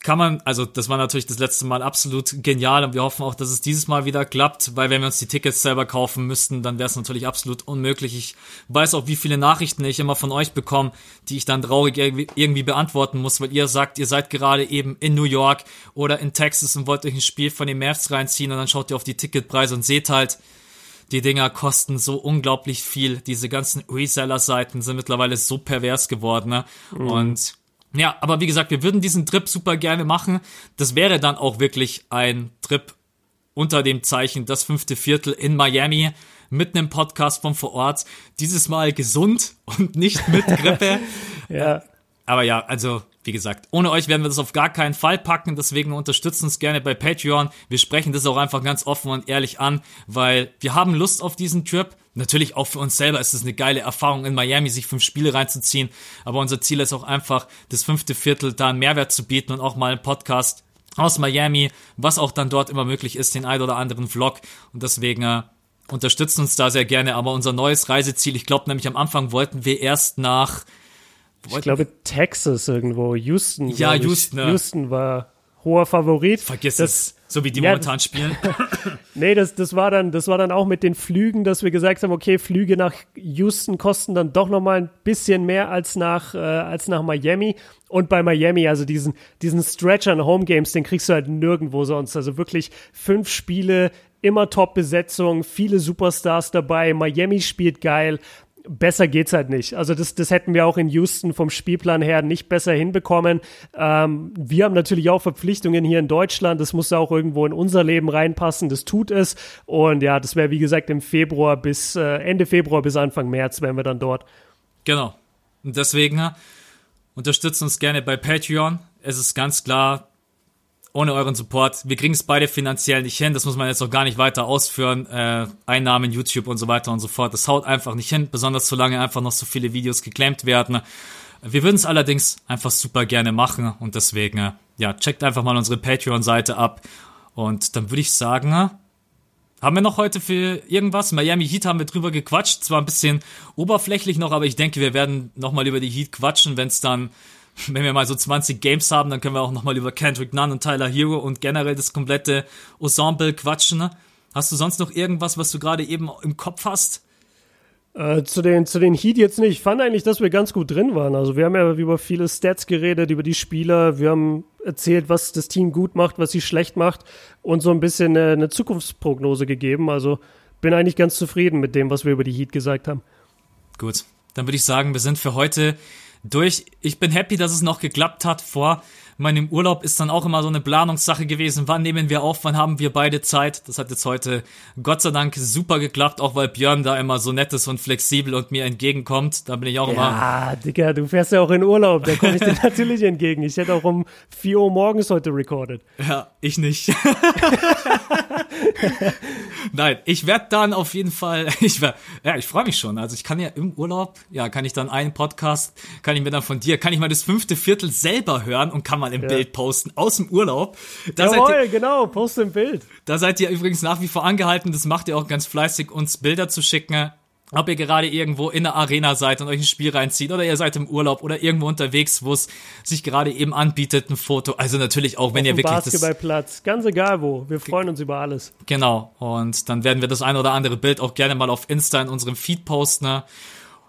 kann man, also das war natürlich das letzte Mal absolut genial und wir hoffen auch, dass es dieses Mal wieder klappt, weil wenn wir uns die Tickets selber kaufen müssten, dann wäre es natürlich absolut unmöglich. Ich weiß auch, wie viele Nachrichten ich immer von euch bekomme, die ich dann traurig irgendwie beantworten muss, weil ihr sagt, ihr seid gerade eben in New York oder in Texas und wollt euch ein Spiel von den Mavs reinziehen und dann schaut ihr auf die Ticketpreise und seht halt, die Dinger kosten so unglaublich viel. Diese ganzen Reseller-Seiten sind mittlerweile so pervers geworden. Ne? Mhm. Und ja, aber wie gesagt, wir würden diesen Trip super gerne machen. Das wäre dann auch wirklich ein Trip unter dem Zeichen das fünfte Viertel in Miami mit einem Podcast von vor Ort. Dieses Mal gesund und nicht mit *laughs* Grippe. ja. Aber ja, also wie gesagt, ohne euch werden wir das auf gar keinen Fall packen, deswegen unterstützt uns gerne bei Patreon. Wir sprechen das auch einfach ganz offen und ehrlich an, weil wir haben Lust auf diesen Trip. Natürlich auch für uns selber ist es eine geile Erfahrung in Miami, sich fünf Spiele reinzuziehen. Aber unser Ziel ist auch einfach, das fünfte Viertel da einen Mehrwert zu bieten und auch mal einen Podcast aus Miami, was auch dann dort immer möglich ist, den ein oder anderen Vlog. Und deswegen äh, unterstützen uns da sehr gerne. Aber unser neues Reiseziel, ich glaube nämlich am Anfang wollten wir erst nach. Ich glaube Texas irgendwo, Houston. Ja, Houston. Ja. Houston war hoher Favorit. Vergiss das, es. So wie die ja, momentan spielen. *laughs* nee, das, das, war dann, das war dann auch mit den Flügen, dass wir gesagt haben, okay, Flüge nach Houston kosten dann doch nochmal ein bisschen mehr als nach, äh, als nach Miami. Und bei Miami, also diesen, diesen Stretch an Home Games, den kriegst du halt nirgendwo sonst. Also wirklich fünf Spiele, immer Top-Besetzung, viele Superstars dabei. Miami spielt geil besser geht's halt nicht. Also das, das hätten wir auch in Houston vom Spielplan her nicht besser hinbekommen. Ähm, wir haben natürlich auch Verpflichtungen hier in Deutschland. Das muss auch irgendwo in unser Leben reinpassen. Das tut es. Und ja, das wäre wie gesagt im Februar bis äh, Ende Februar bis Anfang März wären wir dann dort. Genau. Und deswegen äh, unterstützt uns gerne bei Patreon. Es ist ganz klar, ohne euren Support. Wir kriegen es beide finanziell nicht hin. Das muss man jetzt auch gar nicht weiter ausführen. Äh, Einnahmen, YouTube und so weiter und so fort. Das haut einfach nicht hin, besonders solange einfach noch so viele Videos geclaimt werden. Wir würden es allerdings einfach super gerne machen und deswegen, äh, ja, checkt einfach mal unsere Patreon-Seite ab. Und dann würde ich sagen, haben wir noch heute für irgendwas? Miami Heat haben wir drüber gequatscht. Zwar ein bisschen oberflächlich noch, aber ich denke, wir werden nochmal über die Heat quatschen, wenn es dann wenn wir mal so 20 Games haben, dann können wir auch nochmal über Kendrick Nunn und Tyler Hero und generell das komplette Ensemble quatschen. Ne? Hast du sonst noch irgendwas, was du gerade eben im Kopf hast? Äh, zu, den, zu den Heat jetzt nicht. Ich fand eigentlich, dass wir ganz gut drin waren. Also wir haben ja über viele Stats geredet, über die Spieler. Wir haben erzählt, was das Team gut macht, was sie schlecht macht und so ein bisschen eine, eine Zukunftsprognose gegeben. Also bin eigentlich ganz zufrieden mit dem, was wir über die Heat gesagt haben. Gut, dann würde ich sagen, wir sind für heute durch. Ich bin happy, dass es noch geklappt hat. Vor meinem Urlaub ist dann auch immer so eine Planungssache gewesen. Wann nehmen wir auf? Wann haben wir beide Zeit? Das hat jetzt heute Gott sei Dank super geklappt, auch weil Björn da immer so nett ist und flexibel und mir entgegenkommt. Da bin ich auch ja, immer. Ja, Digga, du fährst ja auch in Urlaub. Da komme ich dir *laughs* natürlich entgegen. Ich hätte auch um 4 Uhr morgens heute recorded. Ja, ich nicht. *laughs* Nein, ich werde dann auf jeden Fall, *laughs* ich werd, ja, ich freue mich schon. Also ich kann ja im Urlaub, ja, kann ich dann einen Podcast, kann ich mir dann von dir, kann ich mal das fünfte Viertel selber hören und kann mal im ja. Bild posten aus dem Urlaub. Da Jawohl, ihr, genau, poste im Bild. Da seid ihr übrigens nach wie vor angehalten, das macht ihr auch ganz fleißig, uns Bilder zu schicken ob ihr gerade irgendwo in der Arena seid und euch ein Spiel reinzieht oder ihr seid im Urlaub oder irgendwo unterwegs, wo es sich gerade eben anbietet, ein Foto. Also natürlich auch, wenn Auf ihr wirklich Basketballplatz, ganz egal wo. Wir freuen uns über alles. Genau. Und dann werden wir das ein oder andere Bild auch gerne mal auf Insta in unserem Feed posten. Ne?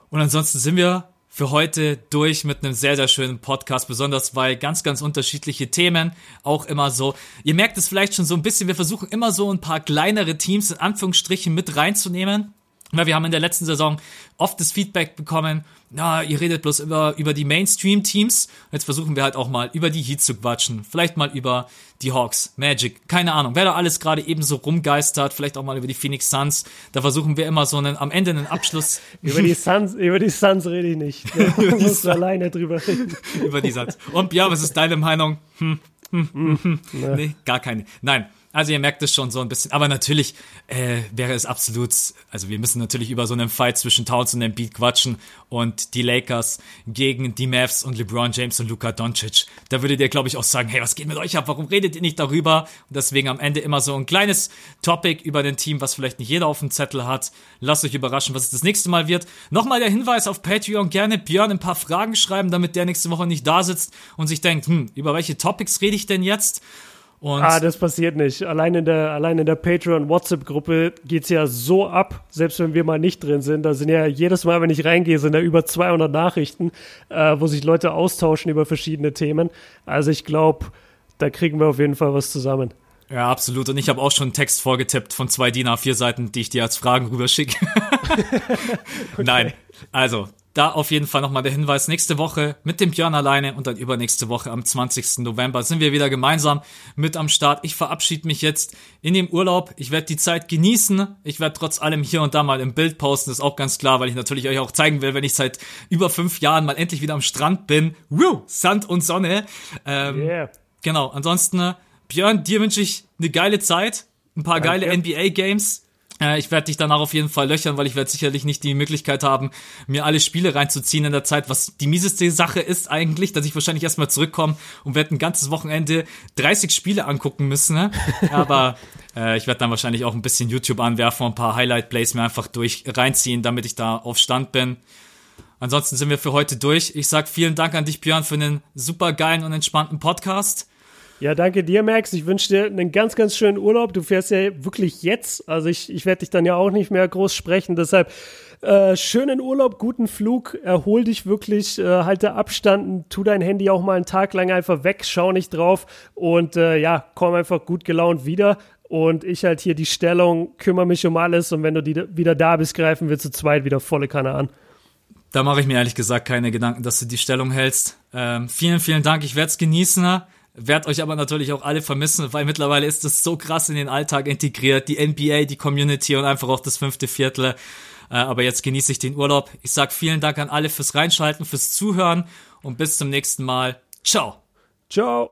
Und ansonsten sind wir für heute durch mit einem sehr, sehr schönen Podcast, besonders weil ganz, ganz unterschiedliche Themen auch immer so. Ihr merkt es vielleicht schon so ein bisschen, wir versuchen immer so ein paar kleinere Teams in Anführungsstrichen mit reinzunehmen weil wir haben in der letzten Saison oft das Feedback bekommen, na, ihr redet bloß über, über die Mainstream-Teams. Jetzt versuchen wir halt auch mal über die Heat zu quatschen. Vielleicht mal über die Hawks, Magic, keine Ahnung. Wer da alles gerade eben so rumgeistert, vielleicht auch mal über die Phoenix Suns. Da versuchen wir immer so einen, am Ende einen Abschluss. *laughs* über die Suns, über die Suns rede ich nicht. Da *laughs* musst du alleine drüber reden. über die Suns. Und ja, was ist deine Meinung? Hm, hm, hm, hm. Nee, gar keine. Nein. Also ihr merkt es schon so ein bisschen. Aber natürlich äh, wäre es absolut, also wir müssen natürlich über so einen Fight zwischen Towns und Embiid quatschen und die Lakers gegen die Mavs und LeBron James und Luka Doncic. Da würdet ihr, glaube ich, auch sagen, hey, was geht mit euch ab? Warum redet ihr nicht darüber? Und deswegen am Ende immer so ein kleines Topic über den Team, was vielleicht nicht jeder auf dem Zettel hat. Lasst euch überraschen, was es das nächste Mal wird. Nochmal der Hinweis auf Patreon, gerne Björn ein paar Fragen schreiben, damit der nächste Woche nicht da sitzt und sich denkt, hm, über welche Topics rede ich denn jetzt? Und ah, das passiert nicht. Allein in der, allein in der Patreon-WhatsApp-Gruppe geht es ja so ab, selbst wenn wir mal nicht drin sind. Da sind ja jedes Mal, wenn ich reingehe, sind da über 200 Nachrichten, äh, wo sich Leute austauschen über verschiedene Themen. Also ich glaube, da kriegen wir auf jeden Fall was zusammen. Ja, absolut. Und ich habe auch schon einen Text vorgetippt von zwei DIN A4 Seiten, die ich dir als Fragen rüberschicke. *laughs* *laughs* okay. Nein. Also, da auf jeden Fall nochmal der Hinweis, nächste Woche mit dem Björn alleine und dann übernächste Woche am 20. November sind wir wieder gemeinsam mit am Start. Ich verabschiede mich jetzt in dem Urlaub. Ich werde die Zeit genießen. Ich werde trotz allem hier und da mal im Bild posten, das ist auch ganz klar, weil ich natürlich euch auch zeigen will, wenn ich seit über fünf Jahren mal endlich wieder am Strand bin. Woo! Sand und Sonne. Ähm, yeah. Genau, ansonsten, Björn, dir wünsche ich eine geile Zeit, ein paar Danke. geile NBA-Games ich werde dich danach auf jeden Fall löchern, weil ich werde sicherlich nicht die Möglichkeit haben, mir alle Spiele reinzuziehen in der Zeit, was die mieseste Sache ist eigentlich, dass ich wahrscheinlich erstmal zurückkomme und werde ein ganzes Wochenende 30 Spiele angucken müssen. Ne? *laughs* Aber äh, ich werde dann wahrscheinlich auch ein bisschen YouTube anwerfen und ein paar Highlight-Plays mir einfach durch reinziehen, damit ich da auf Stand bin. Ansonsten sind wir für heute durch. Ich sag vielen Dank an dich, Björn, für einen super geilen und entspannten Podcast. Ja, danke dir, Max. Ich wünsche dir einen ganz, ganz schönen Urlaub. Du fährst ja wirklich jetzt. Also ich, ich werde dich dann ja auch nicht mehr groß sprechen. Deshalb äh, schönen Urlaub, guten Flug, erhol dich wirklich, äh, halte Abstand, tu dein Handy auch mal einen Tag lang einfach weg, schau nicht drauf und äh, ja, komm einfach gut gelaunt wieder. Und ich halt hier die Stellung, kümmere mich um alles und wenn du die, wieder da bist, greifen wir zu zweit wieder volle Kanne an. Da mache ich mir ehrlich gesagt keine Gedanken, dass du die Stellung hältst. Ähm, vielen, vielen Dank. Ich werde es genießen. Werd euch aber natürlich auch alle vermissen, weil mittlerweile ist das so krass in den Alltag integriert. Die NBA, die Community und einfach auch das fünfte Viertel. Äh, aber jetzt genieße ich den Urlaub. Ich sag vielen Dank an alle fürs Reinschalten, fürs Zuhören und bis zum nächsten Mal. Ciao. Ciao.